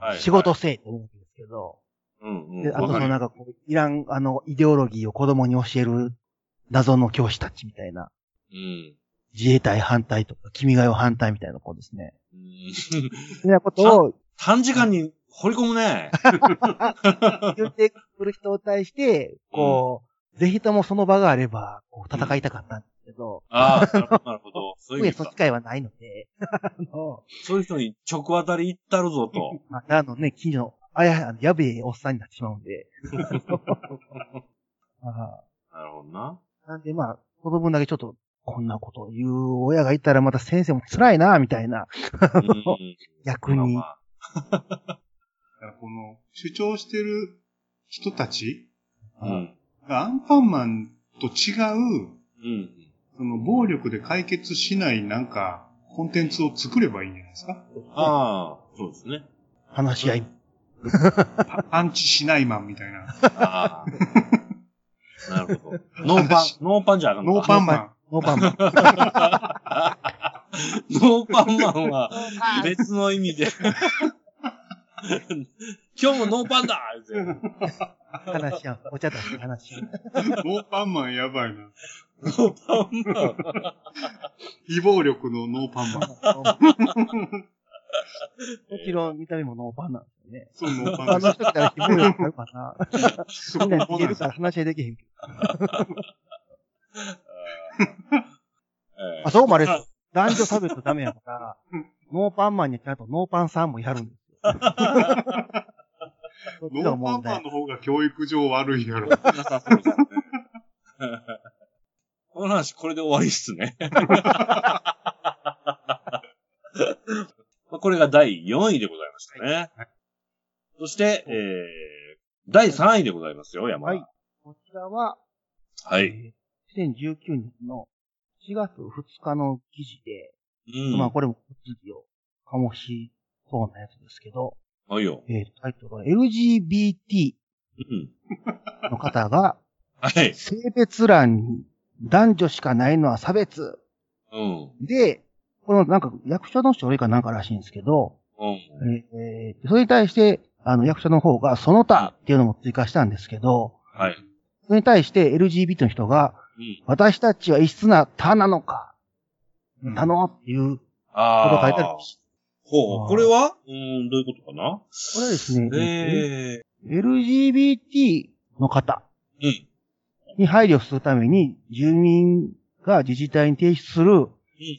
A: はい
C: 仕事せえって思うんですけど、
A: うんうん。
C: であとそのなんかこう、いらん、あの、イデオロギーを子供に教える謎の教師たちみたいな、
A: うん。
C: 自衛隊反対とか、君が代反対みたいな子ですね。
A: うん
C: そんなことを
A: 短時間に掘り込むね。
C: 言ってくる人に対して、こう、ぜひともその場があれば、こう、戦いたかったんですけど、
A: ああ、なるほど。そういう
C: その機。会はないので、あの、
A: そういう人に直当たり行ったるぞと。
C: まあ、あのね、近所の、あや、あのやべえおっさんになってしまうんで。あ
A: なるほどな。
C: あなんでまあ、子供だけちょっと、こんなことを言う親がいたらまた先生も辛いな、みたいな、
A: うん
C: 逆に。
B: この、主張してる人たち
A: まあうん。
B: がアンパンマンと違う、
A: うん。
B: その暴力で解決しないなんか、コンテンツを作ればいいんじゃないですか？
A: ああ、そうですね。
C: 話し合い。
B: パ パンチしないマンみたいな。
A: ああ。なるほど。ノーパン、ノーパンじゃあかんの
B: ノー
A: か
B: パンマン。
C: ノーパンマン。
A: ノーパンマンは別の意味で。今日もノーパンだ言うて
C: 話し合う。お茶出して話し合う。
B: ノーパンマンやばいな。
A: ノーパンマン。
B: 非暴力のノーパンマン。
C: もちろん見た目もノーパンなんですよね。
B: そう、ノーパ
C: あ
B: ンマン。
C: の人来たら非暴力になるかな。
B: そ
C: みんな
B: う
C: 逃げるから話し合いできへんけど。
A: え
C: あ、そうもあれです。男女差別ダメやから、ノーパンマンにちゃんとノーパンさんもやるんですよ。
B: ノーパ。ンマンの方が教育上悪いやろ。
A: この話、これで終わりっすね。まあこれが第4位でございましたね。そして、えー、第3位でございますよ、山田。
C: はいこちらちらは、
A: はい。
C: えー2019年の4月2日の記事で、
A: うん。
C: まあこれも物議を醸しそうなやつですけど、
A: はいよ。
C: えータイトルは LGBT
A: うん。
C: の方が、
A: はい。
C: 性別欄に男女しかないのは差別。
A: うん。
C: で、このなんか役所の書類かなんからしいんですけど、
A: うん。
C: えーそれに対して、あの役所の方がその他っていうのも追加したんですけど、
A: はい。
C: それに対して LGBT の人が、
A: うん。
C: 私たちは異質な他なのか、
B: うん
C: 他のっていうこと。を書いてある。
A: ほう。これは？うん、どういうことかな？
C: これはですね、
A: ええ
C: LGBT の方
A: うん。
C: に配慮するために、住民が自治体に提出する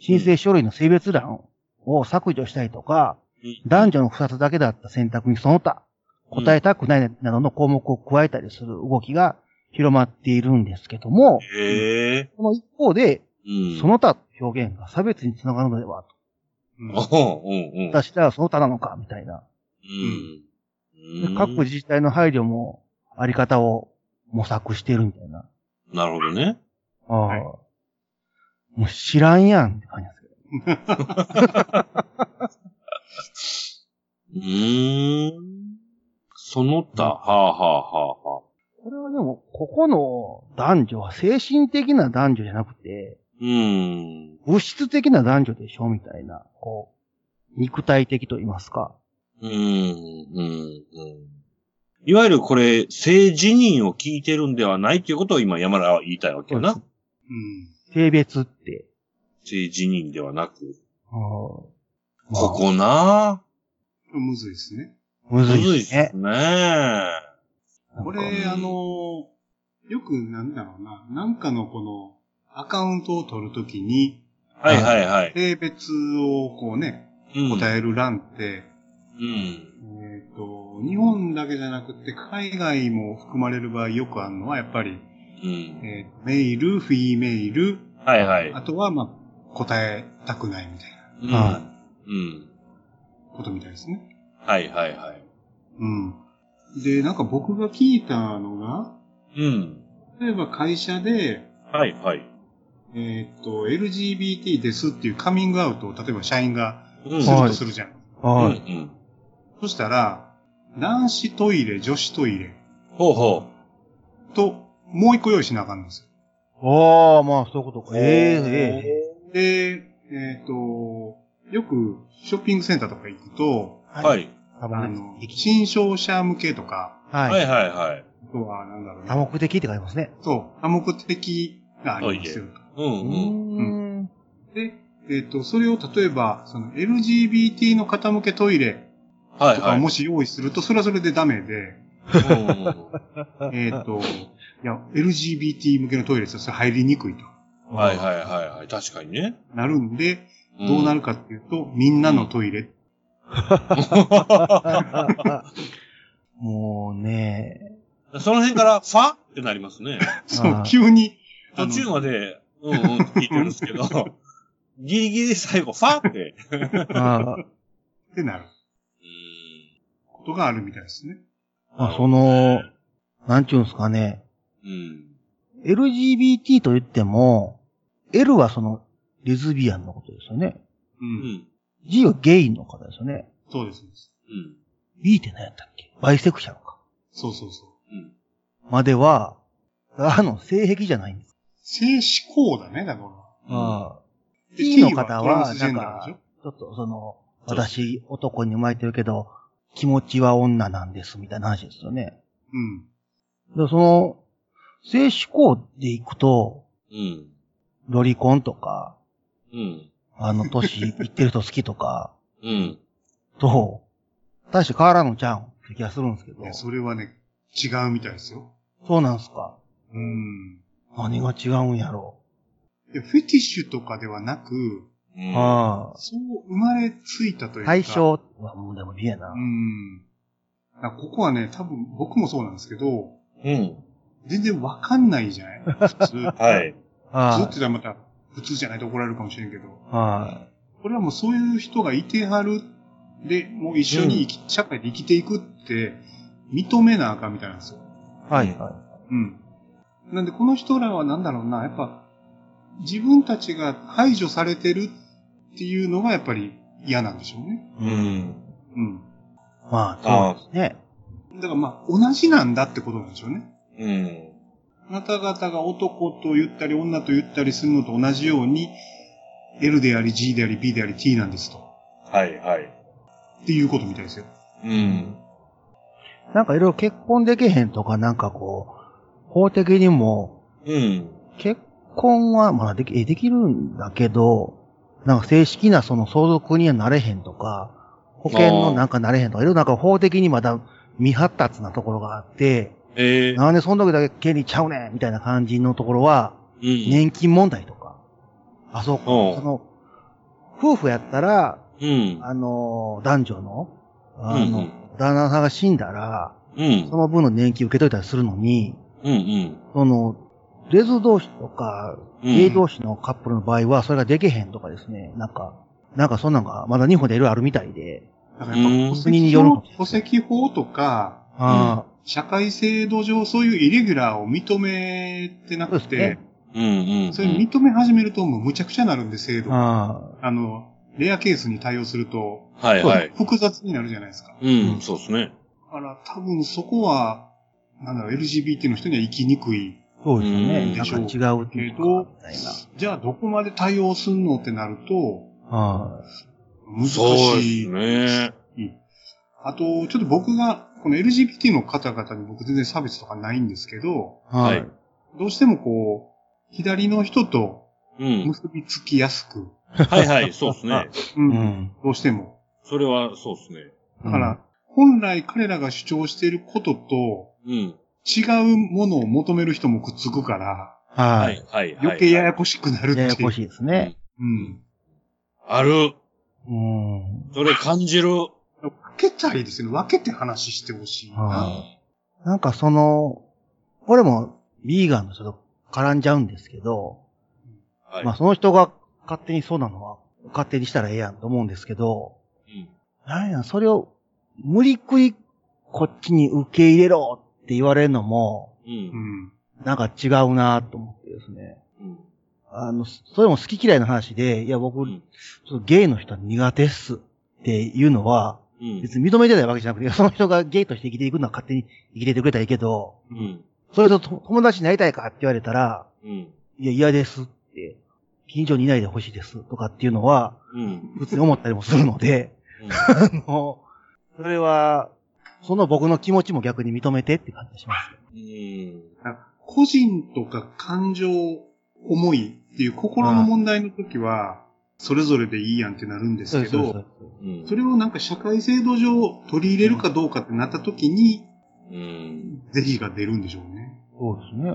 C: 申請書類の性別欄を削除したりとか、男女の二つだけだった選択にその他、答えたくないなどの項目を加えたりする動きが広まっているんですけども、
A: ええ
C: その一方で、
A: うん。
C: その他表現が差別につながるのではと。
B: うん
A: うん、うん、うん。
C: 私らはその他なのか、みたいな。
A: うん。
C: で
A: うん
C: 各自治体の配慮も、あり方を模索してるみたいな。
A: なるほどね。
C: ああ
B: はい
C: もう知らんやんって感じですけど。
A: うーん。その他、はあ、はあ、はあ、はあ。
C: これはでも、ここの男女は精神的な男女じゃなくて、
A: うーん。
C: 物質的な男女でしょみたいな、こう、肉体的と言いますか。
A: うーん、うん、うん。いわゆるこれ、性自認を聞いてるんではないっていうことを今山田は言いたいわけよな。
B: うん。
C: 性別って。
A: 性自認ではなく。
C: あー
A: ここな
B: むずいですね。
C: むず
A: いっす
C: いですね。
A: ね。
B: これ、あの、よくなんだろうな、なんかのこの、アカウントを取るときに、
A: はいはいはい。
B: 性別をこうね、
A: うん。
B: 答える欄って、
A: うん。
B: えっ、と、日本だけじゃなくて海外も含まれる場合よくあるのは、やっぱり、
A: うん。
B: えーメイル、フィーメイル、
A: はいはい。
B: あとは、まあ、答えたくないみたい
A: うん
C: は
A: うん。
B: なことみたいですね。
A: はいはいはい。
B: うん。で、なんか僕が聞いたのが、
A: うん。
B: 例えば会社で、
A: はいはい。
B: えーっと、LGBT ですっていうカミングアウトを、例えば社員が
A: うん。
B: する
C: はい
B: とするじゃん。
A: うん
C: はい。
A: うん。
B: そしたら、男子トイレ、女子トイレ
A: ほうほ
B: と、もう一個用意しなあかんんです
C: ああ、まあ、そういうことか。
A: う。
C: ええええ
B: よ。で、えーっと、よくショッピングセンターとか行くと、
A: はい。
C: 多
B: あ
C: 分
B: の、新商者向けとか、
C: はい。
A: はいはいはい。
B: あとは、なんだろう
C: 多
B: ね。
C: 目的って書いてますね。
B: そう、多目的がありますよと。
A: うん
C: う
A: うん。
B: で、えっ、と、それを例えば、その LGBT の方向けトイレとか。もし用意すると、それはそれでダメで、
A: うん
B: えっ、と、いや、LGBT 向けのトイレってそれ入りにくいと
A: はいはいはいはい。確かにね。
B: なるんで、どうなるかっていうと、みんなのトイレ。
C: もうね、
A: その辺から、ファってなりますね。
B: そう急に、
A: 途中まで、うんうんって聞いてるんですけど、ギリギリ最後、ファって。
C: あー
B: ってなることがあるみたいですね。
C: まあ、その、なんちゅうんすかね、
A: うん。
C: LGBT と言っても、L はその、レズビアンのことですよね。
B: う。
A: うんん。
C: G はゲイの方ですよね。
B: そうです。
A: うん。
C: B って何やったっけ？バイセクシャルか。
B: そうそうそう。
A: うん。
C: までは、あの、性癖じゃないんです。
B: 性思考だね、だから。
C: ああ。
B: で
C: T の方は、なんかちょっとその、私、男に生まれてるけど、気持ちは女なんです、みたいな話ですよね。
B: うん。
C: でその、性思考でいくと、
A: うん。
C: ロリコンとか、
A: うん。
C: あの、年いってる人好きとか、
A: うん。
C: と、大して変わらんのちゃうんって気がするんですけど
B: いや、。それはね、違うみたいですよ。
C: そうなんすか。
B: うん。
C: 何が違うんやろ
B: いやフェティッシュとかではなく、
C: う。
A: うん。
C: あ
B: そう生まれついたとい
C: あ。
B: うか。
C: 対象はもうでもいいやな
B: う。ん。ここはね、多分僕もそうなんですけど、
A: うん。
B: 全然わかんないじゃない？普通。
A: はい。
B: 普通って
C: あ
B: 言ったらまた、普通じゃないと怒られるかもしれんけど、
C: あ。は
B: これはもうそういう人がいてはる。で、もう一緒に生き、社会で生きていくって、認めなあかんみたいなんですよ。
C: い。はいは
B: うん。なんでこの人らはなんだろうな、やっぱ自分たちが排除されてるっていうのがやっぱり嫌なんでしょうね。
A: うん。
B: うん。
C: まあ、そうですね。
B: だからまあ同じなんだってことなんでしょうね。
A: うん。
B: あなた方が男と言ったり女と言ったりするのと同じように L であり G であり B であり T なんですと。
A: はいはい。
B: っていうことみたいですよ。
A: うん。
C: なんかいろいろ結婚できへんとか、なんかこう、法的にも、
A: うん。
C: 結婚はまあでき、えできるんだけど、なんか正式なその相続にはなれへんとか、保険のなんかなれへんとか、いろいろなんか法的にまだ未発達なところがあって、
A: ええ
C: なんでその時だけ権利ちゃうねんみたいな感じのところは、
A: うん。
C: 年金問題とか。あ、そうか。
A: うん
C: その、夫婦やったら、
A: うん。
C: あの、男女の、あの、
A: うんうん
C: 旦那さんが死んだら、
A: うん
C: そ。の分の年金受け取れたりするのに、
A: うんうん。
C: その、レズ同士とか、
A: うん
C: ゲイ同士のカップルの場合は、それができへんとかですね。なんか、なんかそんなんが、まだ日本でいろいろあるみたいで。
B: だからやっ
A: うん
B: ぱ戸
C: 国による
B: 戸籍法とか、
C: あ
B: 社会制度上そういうイレギュラーを認めてなくて、
C: そうですね
A: うんうん。
B: それ認め始めるともうむちゃくちゃなるんで、制
C: あ、
B: 度が。
C: ああ、
B: あの、レアケースに対応すると、
A: はいはい。
B: 複雑になるじゃないですか。
A: うん、そうですね。
B: だから多分そこは、なんだろう、LGBT の人には生きにくい。
C: そうですね。なんか違うっていうか、みたいな。
B: じゃあどこまで対応すんのってなると、
C: あ
B: 難
A: そう
B: しい。
A: ですね。
B: あと、ちょっと僕が、この LGBT の方々に僕全然差別とかないんですけど、
C: あ、は
A: はい
C: い。
B: どうしてもこう、左の人と
A: うん。
B: 結びつきやすく、
A: はいはい、そうですね。
B: う
C: うんん。
B: どうしても。
A: それはそうですね。
B: だから、本来彼らが主張していることと
A: うん。
B: 違うものを求める人もくっつくから、
C: は
A: はいい。はい。
B: 余計ややこしくなるっていう。
C: ややこしいですね。
B: うん。
A: ある。
C: うん。
A: それ感じる。
B: 分けたいですよね。分けて話してほしいな。
C: はなんかその、俺もビーガンの人と絡んじゃうんですけど、
A: はい。
C: まあその人が勝手にそうなのは勝手にしたらええやんと思うんですけど、
A: うん
C: なんや、それを無理くりこっちに受け入れろって言われるのも、
A: う。
B: うんん。
C: なんか違うなと思ってですね。
A: うん。
C: あの、それも好き嫌いの話で、いや僕、
A: うん
C: ちょっとゲイの人は苦手っすっていうのは、
A: うん。
C: 別に認めてないわけじゃなくて、その人がゲイとして生きていくのは勝手に生きていてくれたらいいけど、
A: うん。
C: それとと友達になりたいかって言われたら、
A: うん。
C: いや、嫌ですって、近所にいないでほしいですとかっていうのは、
A: うん。
C: 普通に思ったりもするので、あの、それは、その僕の気持ちも逆に認めてって感じがします。
A: うん。
B: 個人とか感情、思いっていう心の問題の時は、それぞれでいいやんってなるんですけど、
C: そ
B: れをなんか社会制度上取り入れるかどうかってなった時に、
A: うん。
B: 是非が出るんでしょうね。
C: そうですね。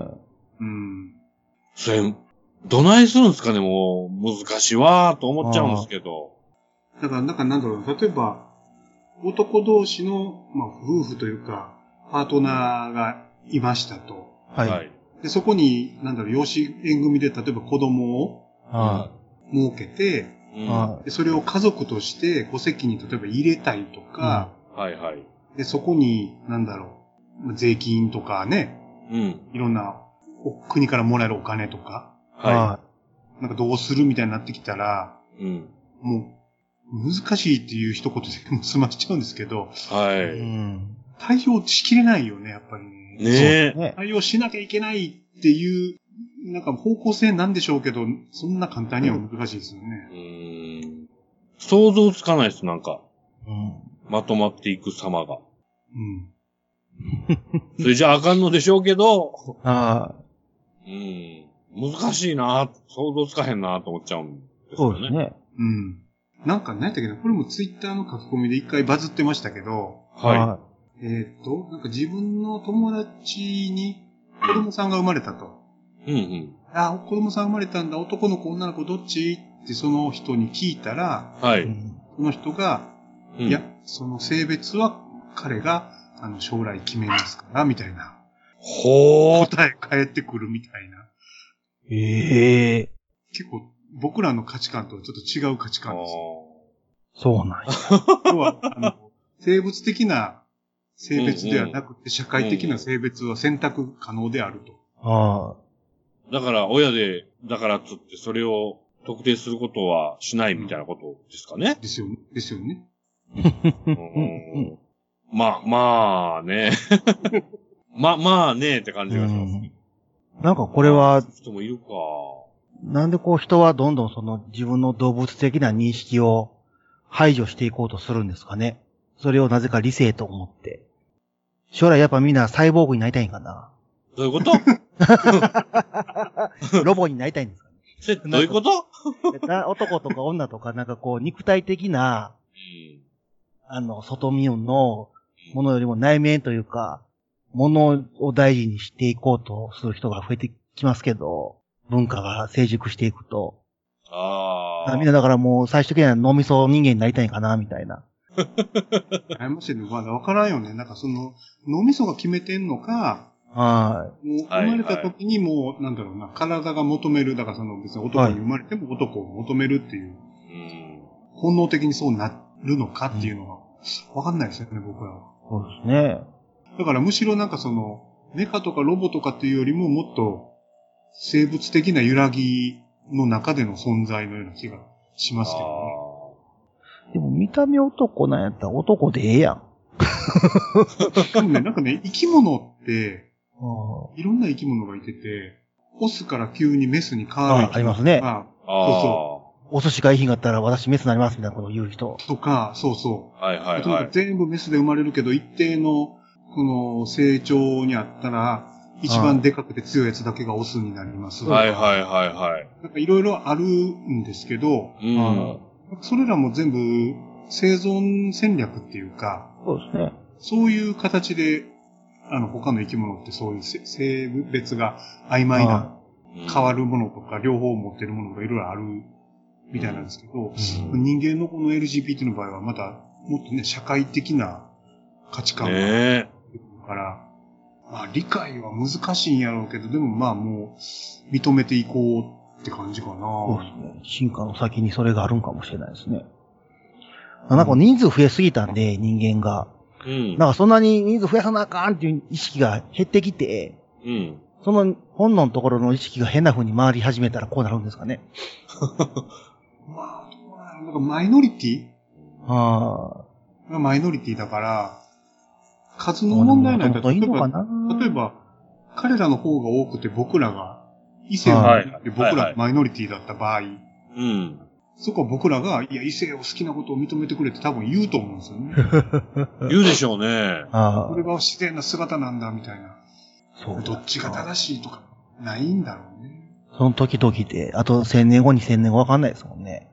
B: うん。
A: それ、どないするんですかねもう、難しいわーと思っちゃうんですけど。
B: だから、なんかなんだろう、例えば、男同士の、まあ、夫婦というか、パートナーがいましたと。
C: はい。
A: はい。
B: で、そこに、なんだろう、養子縁組で、例えば子供を
C: は
B: 設けて、
A: うん
C: い。は
B: でそれを家族として戸籍に例えば入れたいとか、
A: はいはい。
B: で、そこに、なんだろう、まあ税金とかね、
A: うん。
B: いろんなお国からもらえるお金とか、
C: い。
A: は
C: は
B: なんかどうするみたいになってきたら、
A: い。うん。
B: もう、難しいっていう一言でも済ましちゃうんですけど、
A: はい。
C: い。うん。
B: 対応しきれないよね、やっぱりね。
A: ね。
B: 対応しなきゃいけないっていう、なんか方向性なんでしょうけど、そんな簡単には難しいですよね。
A: うん。想像つかないです、なんか。
C: うん。
A: まとまっていく様が。
B: うん。
A: それじゃあかんのでしょうけど、
C: は
A: うん。難しいな想像つかへんなと思っちゃうんですよね。
C: うですね。
B: うん。なんか、何やったっけな、これもツイッターの書き込みで一回バズってましたけど、
A: は
B: えーっと、なんか自分の友達に子供さんが生まれたと。
A: い。うんうん。
B: あ、子供さん生まれたんだ、男の子、女の子どっち？ってその人に聞いたら、
A: はい。
C: うん
B: その人が、
A: うん
B: いや、その性別は彼が、あの、将来決めますから、みたいな。
A: ほー。
B: 答え返ってくるみたいな。
C: ええ
B: 結構、僕らの価値観とはちょっと違う価値観ですよ。
C: そうなんや。
B: 要は、あの、生物的な性別ではなくて、社会的な性別は選択可能であると。
C: あ
A: だから親で、だからっつってそれを特定することはしないみたいなことですかね。
B: ですよね。ですよね。
A: うんまあ、まあね。ま、まあねって感じがします。
C: うんなんかこれは、
A: 人もいるか。
C: なんでこう人はどんどんその自分の動物的な認識を排除していこうとするんですかね。それをなぜか理性と思って。将来やっぱみんなサイボーグになりたいんかな。
A: どういうこと？
C: ロボになりたいんですかね。
A: そ れどういうこと？
C: 男とか女とかなんかこう肉体的な、
A: うん
C: あの、外見のものよりも内面というか、ものを大事にしていこうとする人が増えてきますけど、文化が成熟していくと。
A: ああ。
C: みんなだからもう最終的には脳みそ人間になりたいんかな、みたいな。
B: ありましたね。まだわからんよね。なんかその、脳みそが決めてんのか、
C: は
B: もう生まれた時にもう、なんだろうな、体が求める、だからその別に男に生まれても男を求めるっていう、
A: うん。
B: 本能的にそうなるのかっていうのは、わかんないですよね、僕らは。
C: い。そうですね。
B: だからむしろなんかその、メカとかロボとかっていうよりももっと、生物的な揺らぎの中での存在のような気がしますけどね。
C: でも見た目男なんやったら男でええやん。
B: でもね、なんかね、生き物って、
C: あ
B: いろんな生き物がいてて、オスから急にメスに変わる
C: あありますね
B: あ
A: ああ。
B: そ
C: お寿司がいい日があったら私メスになりますみたいなことを言う人。
B: とか、そうそう。
A: はいはい
B: とにかく
A: はい。
B: 全部メスで生まれるけど、一定の、この成長にあったら、一番でかくて強いやつだけがオスになります。
A: はいはいはいはい。
B: なんかいろいろあるんですけど、
A: うん。
B: それらも全部生存戦略っていうか、
C: そうですね。
B: そういう形で、あの、他の生き物ってそういうせ性別が曖昧な、変わるものとか、両方持ってるものがいろいろあるみたいなんですけど、
C: うん
B: 人間のこの LGBT の場合はまた、もっとね、社会的な価値観がある
A: ね
B: から、まあ理解は難しいんやろうけど、でもまあもう、認めていこうって感じかな。
C: そうですね。進化の先にそれがあるんかもしれないですね。なんか人数増えすぎたんで、人間が。
A: え。うん。
C: なんかそんなに人数増やさなあかんっていう意識が減ってきて、
A: うん。
C: その本能のところの意識が変な風に回り始めたらこうなるんですかね。
B: まあ、どうなんかマイノリティ？
C: あ
B: がマイノリティだから、数
C: あ。
B: の問題なんだ
C: もともといいのか
B: 例えば、
C: な
B: 例えば、彼らの方が多くて僕らが、異性を
A: はい
B: で僕らマイノリティだった場合、
A: うん。
B: そこは僕らが、いや、異性を好きなことを認めてくれって多分言うと思うんですよね。
A: 言うでしょうね。
C: あ
B: これが自然な姿なんだ、みたいな。
C: あ。そう。
B: どっちが正しいとか、ないんだろうね。
C: その時々で、あと1000年後に1000年後わかんないですもんね。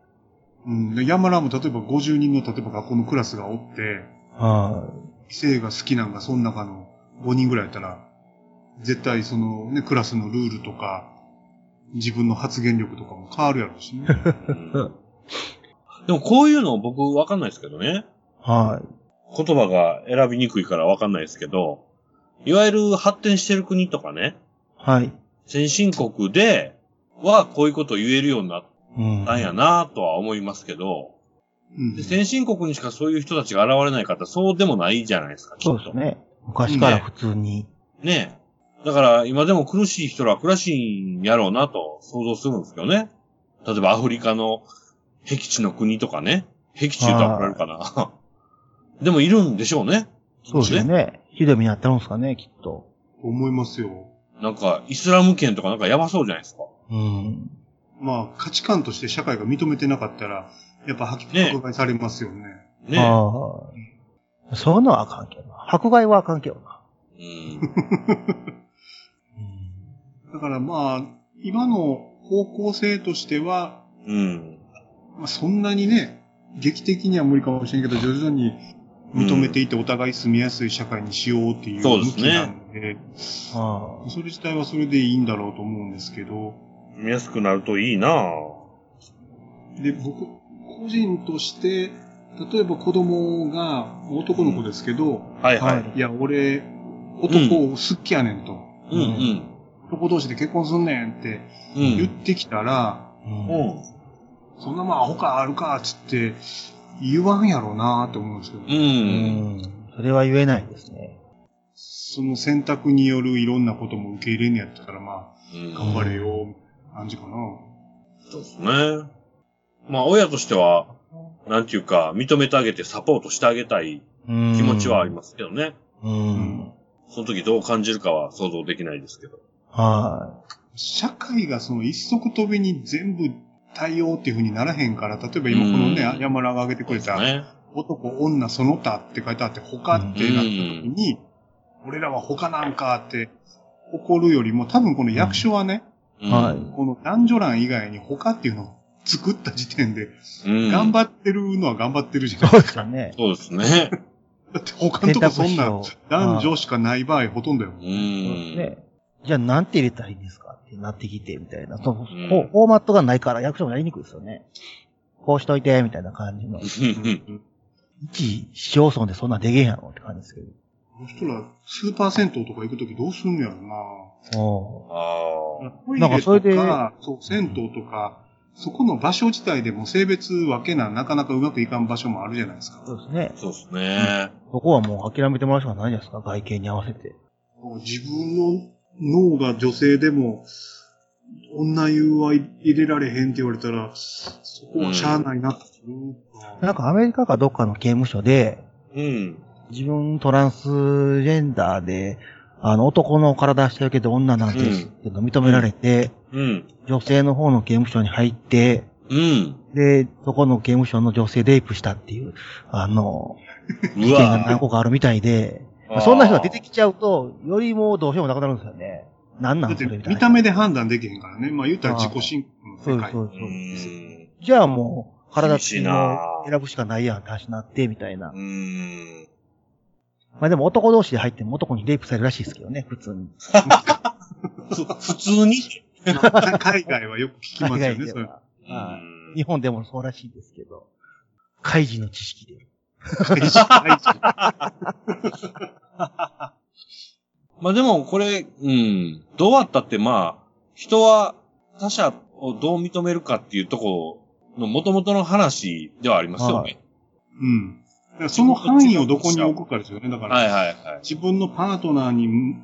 B: うん。で、山田も例えば50人の例えば学校のクラスがおって、
C: あ
B: 異性が好きなんがその中の5人ぐらいやったら、絶対そのね、クラスのルールとか、自分の発言力とかも変わるやろうしね。
A: う んでもこういうの僕わかんないですけどね。
C: あ。はい。
A: 言葉が選びにくいからわかんないですけど、いわゆる発展してる国とかね、
C: はい。
A: 先進国ではこういうことを言えるようになっ
C: うん。
A: たんやなとは思いますけど、
B: うん
A: で先進国にしかそういう人たちが現れない方、そうでもないじゃないですか、きっと。
C: そうですね。昔から普通に。
A: ねえ。だから今でも苦しい人らは苦しいんやろうなと想像するんですけどね。例えばアフリカの僻地の国とかね。僻地言うと怒られるかな。でもいるんでしょうね。
C: そうですよね。ひどい目にあってるんですかね、きっと。
B: 思いますよ。
A: なんか、イスラム圏とかなんかやばそうじゃないですか。
C: うん。
B: まあ、価値観として社会が認めてなかったら、やっぱ迫
A: ね
B: 迫害されますよね。
A: ね
C: ああ。そういうのはあかんけどな。迫害はあかんけどな。
A: うん。
C: うん
B: だからまあ、今の方向性としては、
A: うん。
B: まあ、そんなにね、劇的には無理かもしれんけど、徐々に認めていてお互い住みやすい社会にしようっていう向き
A: そうですね
B: なんで、
C: あ
B: それ自体はそれでいいんだろうと思うんですけど、
A: 見やすくなるといいな
B: で、僕、個人として、例えば子供が、男の子ですけど、
A: はいはい。
C: はい
B: いや、俺、男好きやねんと。
A: うんうん。
B: 男同士で結婚すんねんって
A: うん。
B: 言ってきたら、
C: あ。うん
A: うん。
B: そんなまあ他あるかっつって言わんやろうなって思うんですけど、
A: う。
C: うんん。それは言えないですね。
B: その選択によるいろんなことも受け入れんやったら、ま
A: うん
B: あ、頑張れよ、感じかな。
A: そうですね。まあ、親としては、なんていうか、認めてあげてサポートしてあげたい
C: うん
A: 気持ちはありますけどね。
C: うん。
A: その時どう感じるかは想像できないですけど。
C: は
B: 社会がその一足飛びに全部対応っていう風にならへんから、例えば今このね
A: う、ん
B: 山田が挙げてくれた、
A: ね。
B: 男、女、その他って書いてあって、他ってなった時に、俺らは他なんかって怒るよりも、多分この役所はね、
A: うん
C: はい
B: この男女欄以外に他っていうのを作った時点で、
A: うん
B: 頑張ってるのは頑張ってるじゃ
C: い。
B: ん。
C: そうですよね。
A: そうですね。
B: だって他のとこそんな男女しかない場合ほとんどよ。
A: う。
C: そうんですね。じゃあ、なんて入れたらいいんですかってなってきて、みたいな。その
A: ん
C: フォフォーマットがないから役所もやりにくいですよね。こうしといて、みたいな感じの。一市町村でそんなんできへんやろって感じですけど。
B: この人ら、スーパー銭湯とか行くときどうすんのやろ
C: おー
A: ああ。
B: な。
C: ん
B: レ
C: かそれで
B: そう、銭湯とか、そこの場所自体でも性別分けな、なかなかうまくいかん場所もあるじゃないですか。
C: そうですね。
A: そうですね。
C: そこはもう諦めてもらうしかないじゃないですか、外見に合わせて。
B: 自分の脳が女性でも、女優は入れられへんって言われたら、そこはしゃあないなって思う
C: なんかアメリカかどっかの刑務所で、
A: うん。
C: 自分トランスジェンダーで、あの、男の体してるけど女なんですっていうの認められて、
A: うん。
C: 女性の方の刑務所に入って、
A: うん。
C: で、そこの刑務所の女性レイプしたっていう、あの、
A: う
C: 事件が何
A: わ
C: 個かあるみたいで、そんな人が出てきちゃうと、よりもうどうしようもなくなるんですよね。なんなんそれみたいな。
B: 見た目で判断できへんからね。まあ言ったら自己申告の世界。
C: そうそうそう
A: う。ん。
C: じゃあもう、体つき
A: 厳しいな
C: を選ぶしかないやんって話になって、みたいな。
A: うん。
C: まあでも男同士で入っても男にレイプされるらしいですけどね、普通に。
A: ふ 普通に？
B: 海外はよく聞きますよね、それ。
C: 日本でもそうらしいですけど。開示の知識で。
B: 開示開示
A: まあでも、これ、うん。どうあったって、まあ、人は他者をどう認めるかっていうところの元々の話ではありますよね。
B: うん。だからその範囲をどこに置くかですよね。だから、
A: はいはいはい。
B: 自分のパートナーに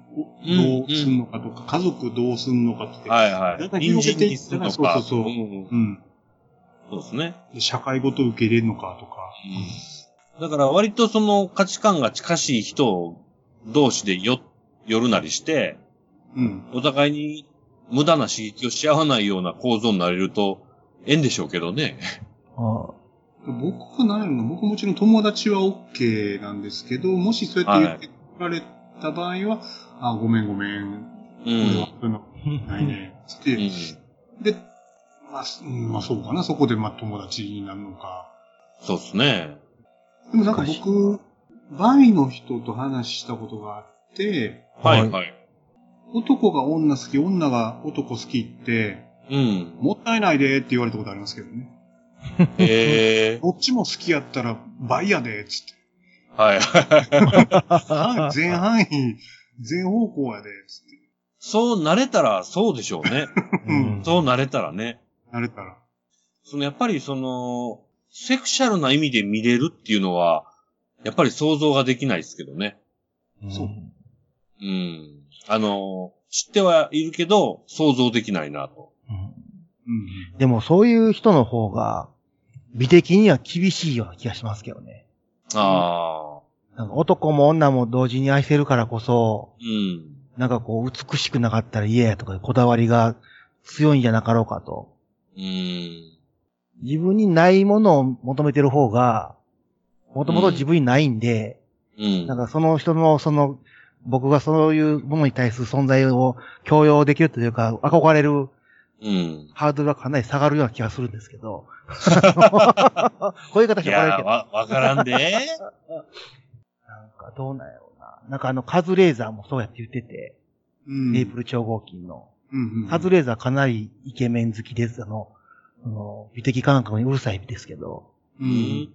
B: どうすんのかとか、家族どうすんのかって。
A: はいはい。
B: だい
A: 人にするとか。
B: そうそうそう
A: うん
B: うん。
A: そうですね。
B: で社会ごと受け入れるのかとか。
A: だから割とその価値観が近しい人同士でよ、寄るなりして、
B: うん。
A: お互いに無駄な刺激をし合わないような構造になれると、ええんでしょうけどね。
C: あ
B: 僕は何やろな、僕もちろん友達は OK なんですけど、もしそうやって言ってられた場合は、あ、ごめんごめん、
A: う
B: これはういうの
C: あ。
B: ないね、つって、
A: うん。
B: で、まあ、うんまあそうかな、そこでまあ友達になるのか。
A: そうですね。
B: でもなんか僕、バイの人と話したことがあって、
C: はい
A: はいはい。
B: 男が女好き、女が男好きって、
A: うん。
B: もったいないでって言われたことありますけどね。
A: へえ。
B: どっちも好きやったらバイやで、つって。
A: はいはい。
B: はい全範囲、全方向やで、つって。
A: そうなれたらそうでしょうね。
B: うん
A: そうなれたらね。
B: なれたら。
A: そのやっぱりその、セクシャルな意味で見れるっていうのは、やっぱり想像ができないですけどね。
B: そう
A: うん。あの、知ってはいるけど、想像できないなと。
C: うん
B: うん。
C: でもそういう人の方が、美的には厳しいような気がしますけどね。
A: ああ。
C: 男も女も同時に愛せるからこそ、
A: うん。
C: なんかこう美しくなかったら嫌やとかこだわりが強いんじゃなかろうかと。
A: うん。
C: 自分にないものを求めてる方が、もともと自分にないんで、
A: うん。
C: なんかその人のその、僕がそういうものに対する存在を強要できるというか、憧れる
A: うん。
C: ハードルがかなり下がるような気がするんですけど。こういう形
A: い
C: で怒られるけど。
A: やー、わ、わからんで。
C: なんかどうなんやろうな。なんかあの、カズレーザーもそうやって言ってて、
B: うん。
C: メープル超合金の。
B: うんうん。
C: カズレーザーかなりイケメン好きです。あの、あの美的感覚にうるさいですけど。
B: う。
A: うんん。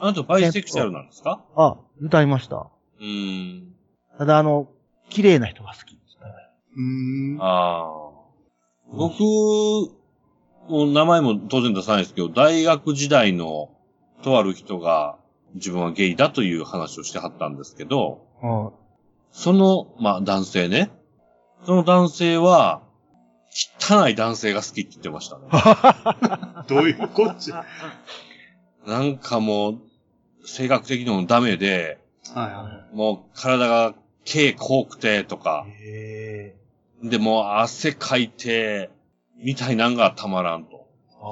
A: あなたバイセクシャルなんですか？
C: あ、歌いました。
A: うん。
C: ただあの、綺麗な人が好き。
B: うん。
A: ああ。僕、もう名前も当然出さないですけど、大学時代のとある人が自分はゲイだという話をしてはったんですけど、
C: うん。
A: その、まあ男性ね。その男性は、汚い男性が好きって言ってましたね。
B: どういうこっち？ゃ。
A: なんかもう、性格的にもダメで、
B: はいはい。
A: もう体が毛濃くてとか。でもう汗かいて、みたいなんがたまらんと。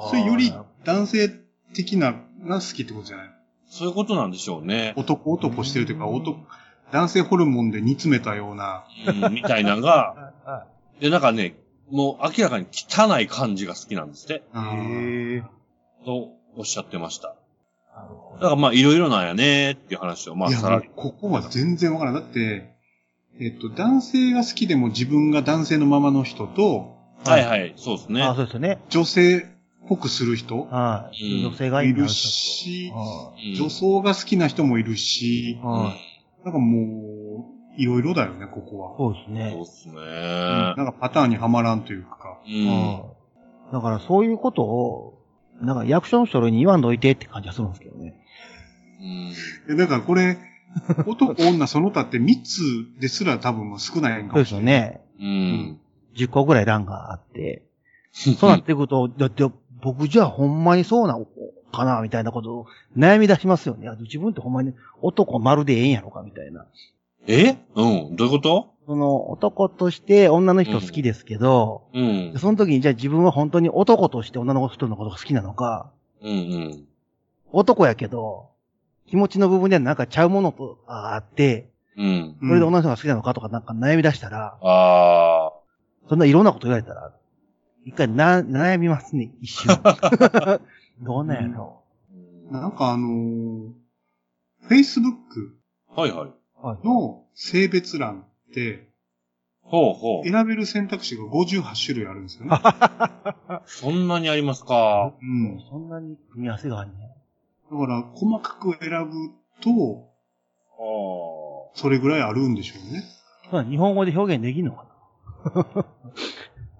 B: それより男性的なが好きってことじゃない？
A: そういうことなんでしょうね。
B: 男男してるというか、男、男性ホルモンで煮詰めたような。
A: うん、みたいなんが、で、なんかね、もう明らかに汚い感じが好きなんですって。
C: へえ。
A: とおっしゃってました。だからまあいろいろなんやねっていう話を、まあさら
B: ここは全然わからない。だって、えっと、男性が好きでも自分が男性のままの人と、
A: はいはい、そうですね。
C: あ、そうですよね。
B: 女性っぽくする人
C: はい。
A: うん
C: 女性がいい
B: るし、
C: は
A: うん
B: 女装が好きな人もいるし
C: はい。
B: なんかもう、いろいろだよね、ここは。
C: そうです
A: そう
C: ね
A: っ。すね。
B: なんかパターンにはまらんというか。
A: うん。
C: はいだからそういうことを、なんか役所の書類に言わんといてって感じがするんですけどね。
A: うん。
B: えだからこれ、男、女、その他って3つですら多分少ないんか
C: そうで
B: もしれない。
C: すよね。
A: うん。
C: 10個ぐらい欄があって、そうなってくると、だって僕じゃあほんまにそうなのかなみたいなことを悩み出しますよね。あ自分ってほんまに男丸でええんやろかみたいな。
A: え？うん。どういうこと？
C: その男として女の人好きですけど、
A: うん。
C: その時にじゃあ自分は本当に男として女の人のことが好きなのか、
A: うんうん。
C: 男やけど、気持ちの部分ではなんかちゃうものとあって、
A: うん。
C: それで女の人が好きなのかとかなんか悩み出したら、
A: ああ。
C: そんないろんなこと言われたら、一回な、悩みますね、一瞬。どうなんやろ
B: なんかあのー、Facebook
A: はいはい。
C: う。はい。
B: の性別欄って、
A: ほうほう。
B: 選べる選択肢が58種類あるんですよね。
A: そんなにありますか？
B: うん。だ
C: そんなに組み合わせがあるね。
B: から、細かく選ぶと、
A: ああ。
B: それぐらいあるんでしょうね。
C: そうだ日本語で表現できんのか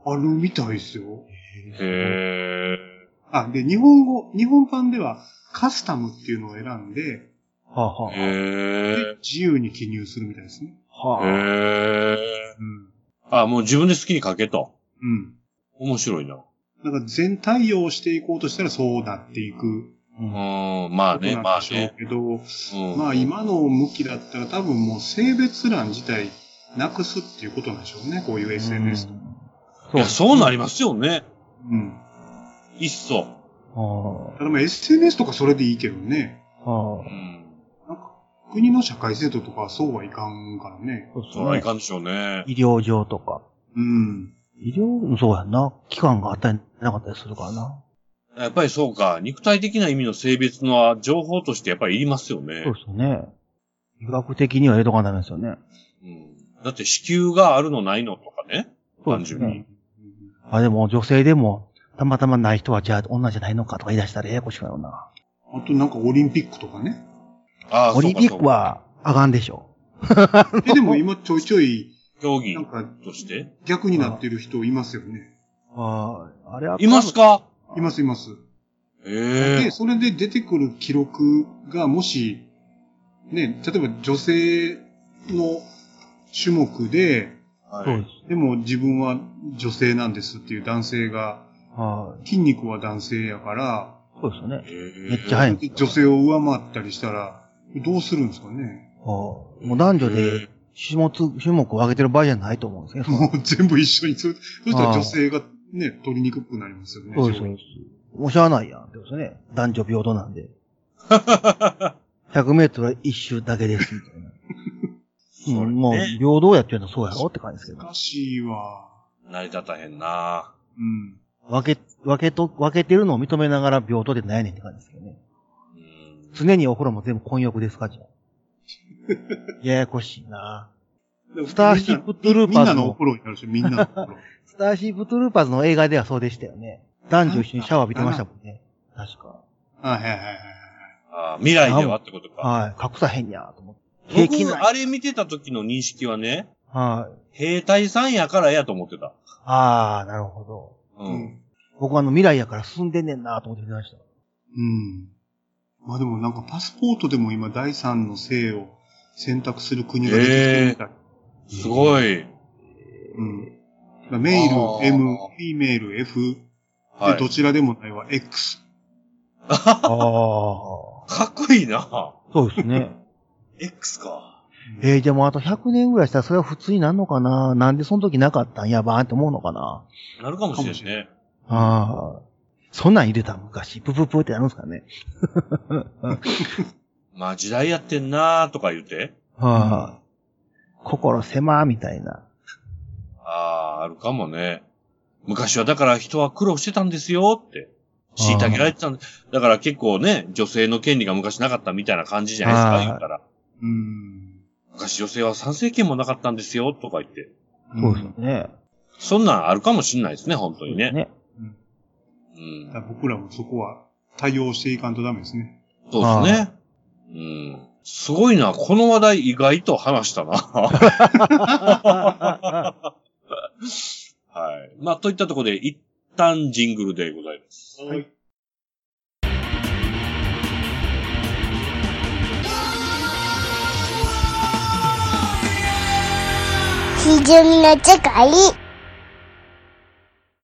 B: あるみたいですよ。
A: へえ。
B: あ、で、日本語、日本版ではカスタムっていうのを選んで、
C: なはあ、はあ、
A: へ
B: で
A: え。
B: 自由に記入するみたいですね。
C: はあ、
A: へえ。
B: うん。
A: あ、もう自分で好きに書けと。
B: うん。
A: 面白いな。
B: なんか全対応していこうとしたらそうなっていく
C: う。
A: うんん、まあね、まあね。
B: けど、
A: うん。
B: まあ今の向きだったら多分もう性別欄自体なくすっていうことなんでしょうね。こういう SNS と。
A: いや、そうなりますよね。
B: うん。
A: いっそ。
C: は
B: ただまあ SNS とかそれでいいけどね。
C: あ、はあ。
A: うん。
B: なんか国の社会制度とかはそうはいかんからね。
C: そうです
A: そらい
C: ね。
A: かんでしょうね。
C: 医療上とか。
B: うん。
C: 医療、そうやんな。期間があったりなかったりするからな。
A: やっぱりそうか。肉体的な意味の性別のは情報としてやっぱりいりますよね
C: そう。ですよね。医学的には入れとかないですよね。
A: うん。だって子宮があるのないのとかね。
C: そうです
A: 単純に
C: ね。あ、でも女性でも、たまたまない人はじゃあ女じゃないのかとか言い出したらややこしくなるな。
B: あとなんかオリンピックとかね。
A: ああ、
C: オリンピックはあかんでしょ。
B: え、でも今ちょいちょい、
A: 競技
B: なんか
A: として
B: 逆になってる人いますよね。
C: ああ、あれはい
A: ますか？
B: いますいます。
A: ええ
B: で、それで出てくる記録がもし、ね、例えば女性の種目で、
A: はい
C: で。
B: も自分は女性なんですっていう男性が、
C: は
B: 筋肉は男性やから、
C: い。そうですよね。
A: め
C: めっちゃ速いんですよ。
B: 女性を上回ったりしたら、どうするんですかね？
C: はあもう男女で種目、種目を上げてる場合じゃないと思うんですね。
B: もう全部一緒にする。そしたら女性がね、取りにくくなりますよね。
C: そうです、そうです。もうしゃあないやんってことですね。男女平等なんで。100メートルは一周だけです、みたいな。もう、
A: ね
C: 平等やっていうのはそうやろって感じですけど。
B: 難しいわ。
A: 成り立たへんな。
B: うん。
C: 分け、分けと、分けてるのを認めながら平等でないねんって感じですけどね。
A: うん。
C: 常にお風呂も全部混浴ですか、じゃあ。ややこしいな。スターシップトゥルーパーズの
B: みんなのお風呂になるし、みんなのお風呂。
C: スターシップトゥルーパーズの映画ではそうでしたよね。男女一緒にシャワー浴びてましたもんね。確か。
B: はいはいはいはい。
A: あ未来ではってことか。
C: はい。隠さへんやと思って。平気。
A: あれ見てた時の認識はね、
C: はい。
A: 兵隊さんやからやと思ってた。
C: ああ、なるほど。
A: う。
B: うんん。
C: 僕はあの未来やから進んでんねんなと思って見てました。
B: うん。まあでもなんかパスポートでも今第三の性を選択する国が出てきてるみたい。
A: すごい。
B: うん。メイル
A: あー
B: M、フィメール F、で、
A: はい。
B: どちらでもないは X。
C: ああ。
A: かっこいいな。
C: そうですね。
A: X か。
C: えー、でもあと100年ぐらいしたらそれは普通になるのかな？なんでその時なかったん？やばーって思うのかな？
A: なるかもしれんね。
C: ああ。そんなん入れた昔。プププってやるんですかね？
A: まあ時代やってんなーとか言って。
C: はあ。心狭ーみたいな。
A: ああ、あるかもね。昔はだから人は苦労してたんですよって。虐げられてたんだから結構ね、女性の権利が昔なかったみたいな感じじゃないですか、
C: はい
A: 言ったら。
B: うん。
A: 昔女性は参政権もなかったんですよ、とか言って。
C: そうですよね。
A: そんなんあるかもしんないですね、本当にね。
C: ね。
A: うん
B: 僕らもそこは対応していかんとダメですね。
A: そうですね。うん。すごいな、この話題意外と話したな。はい。まあ、といったところで、一旦ジングルでございます。
B: はい。
D: ひじゅみの世界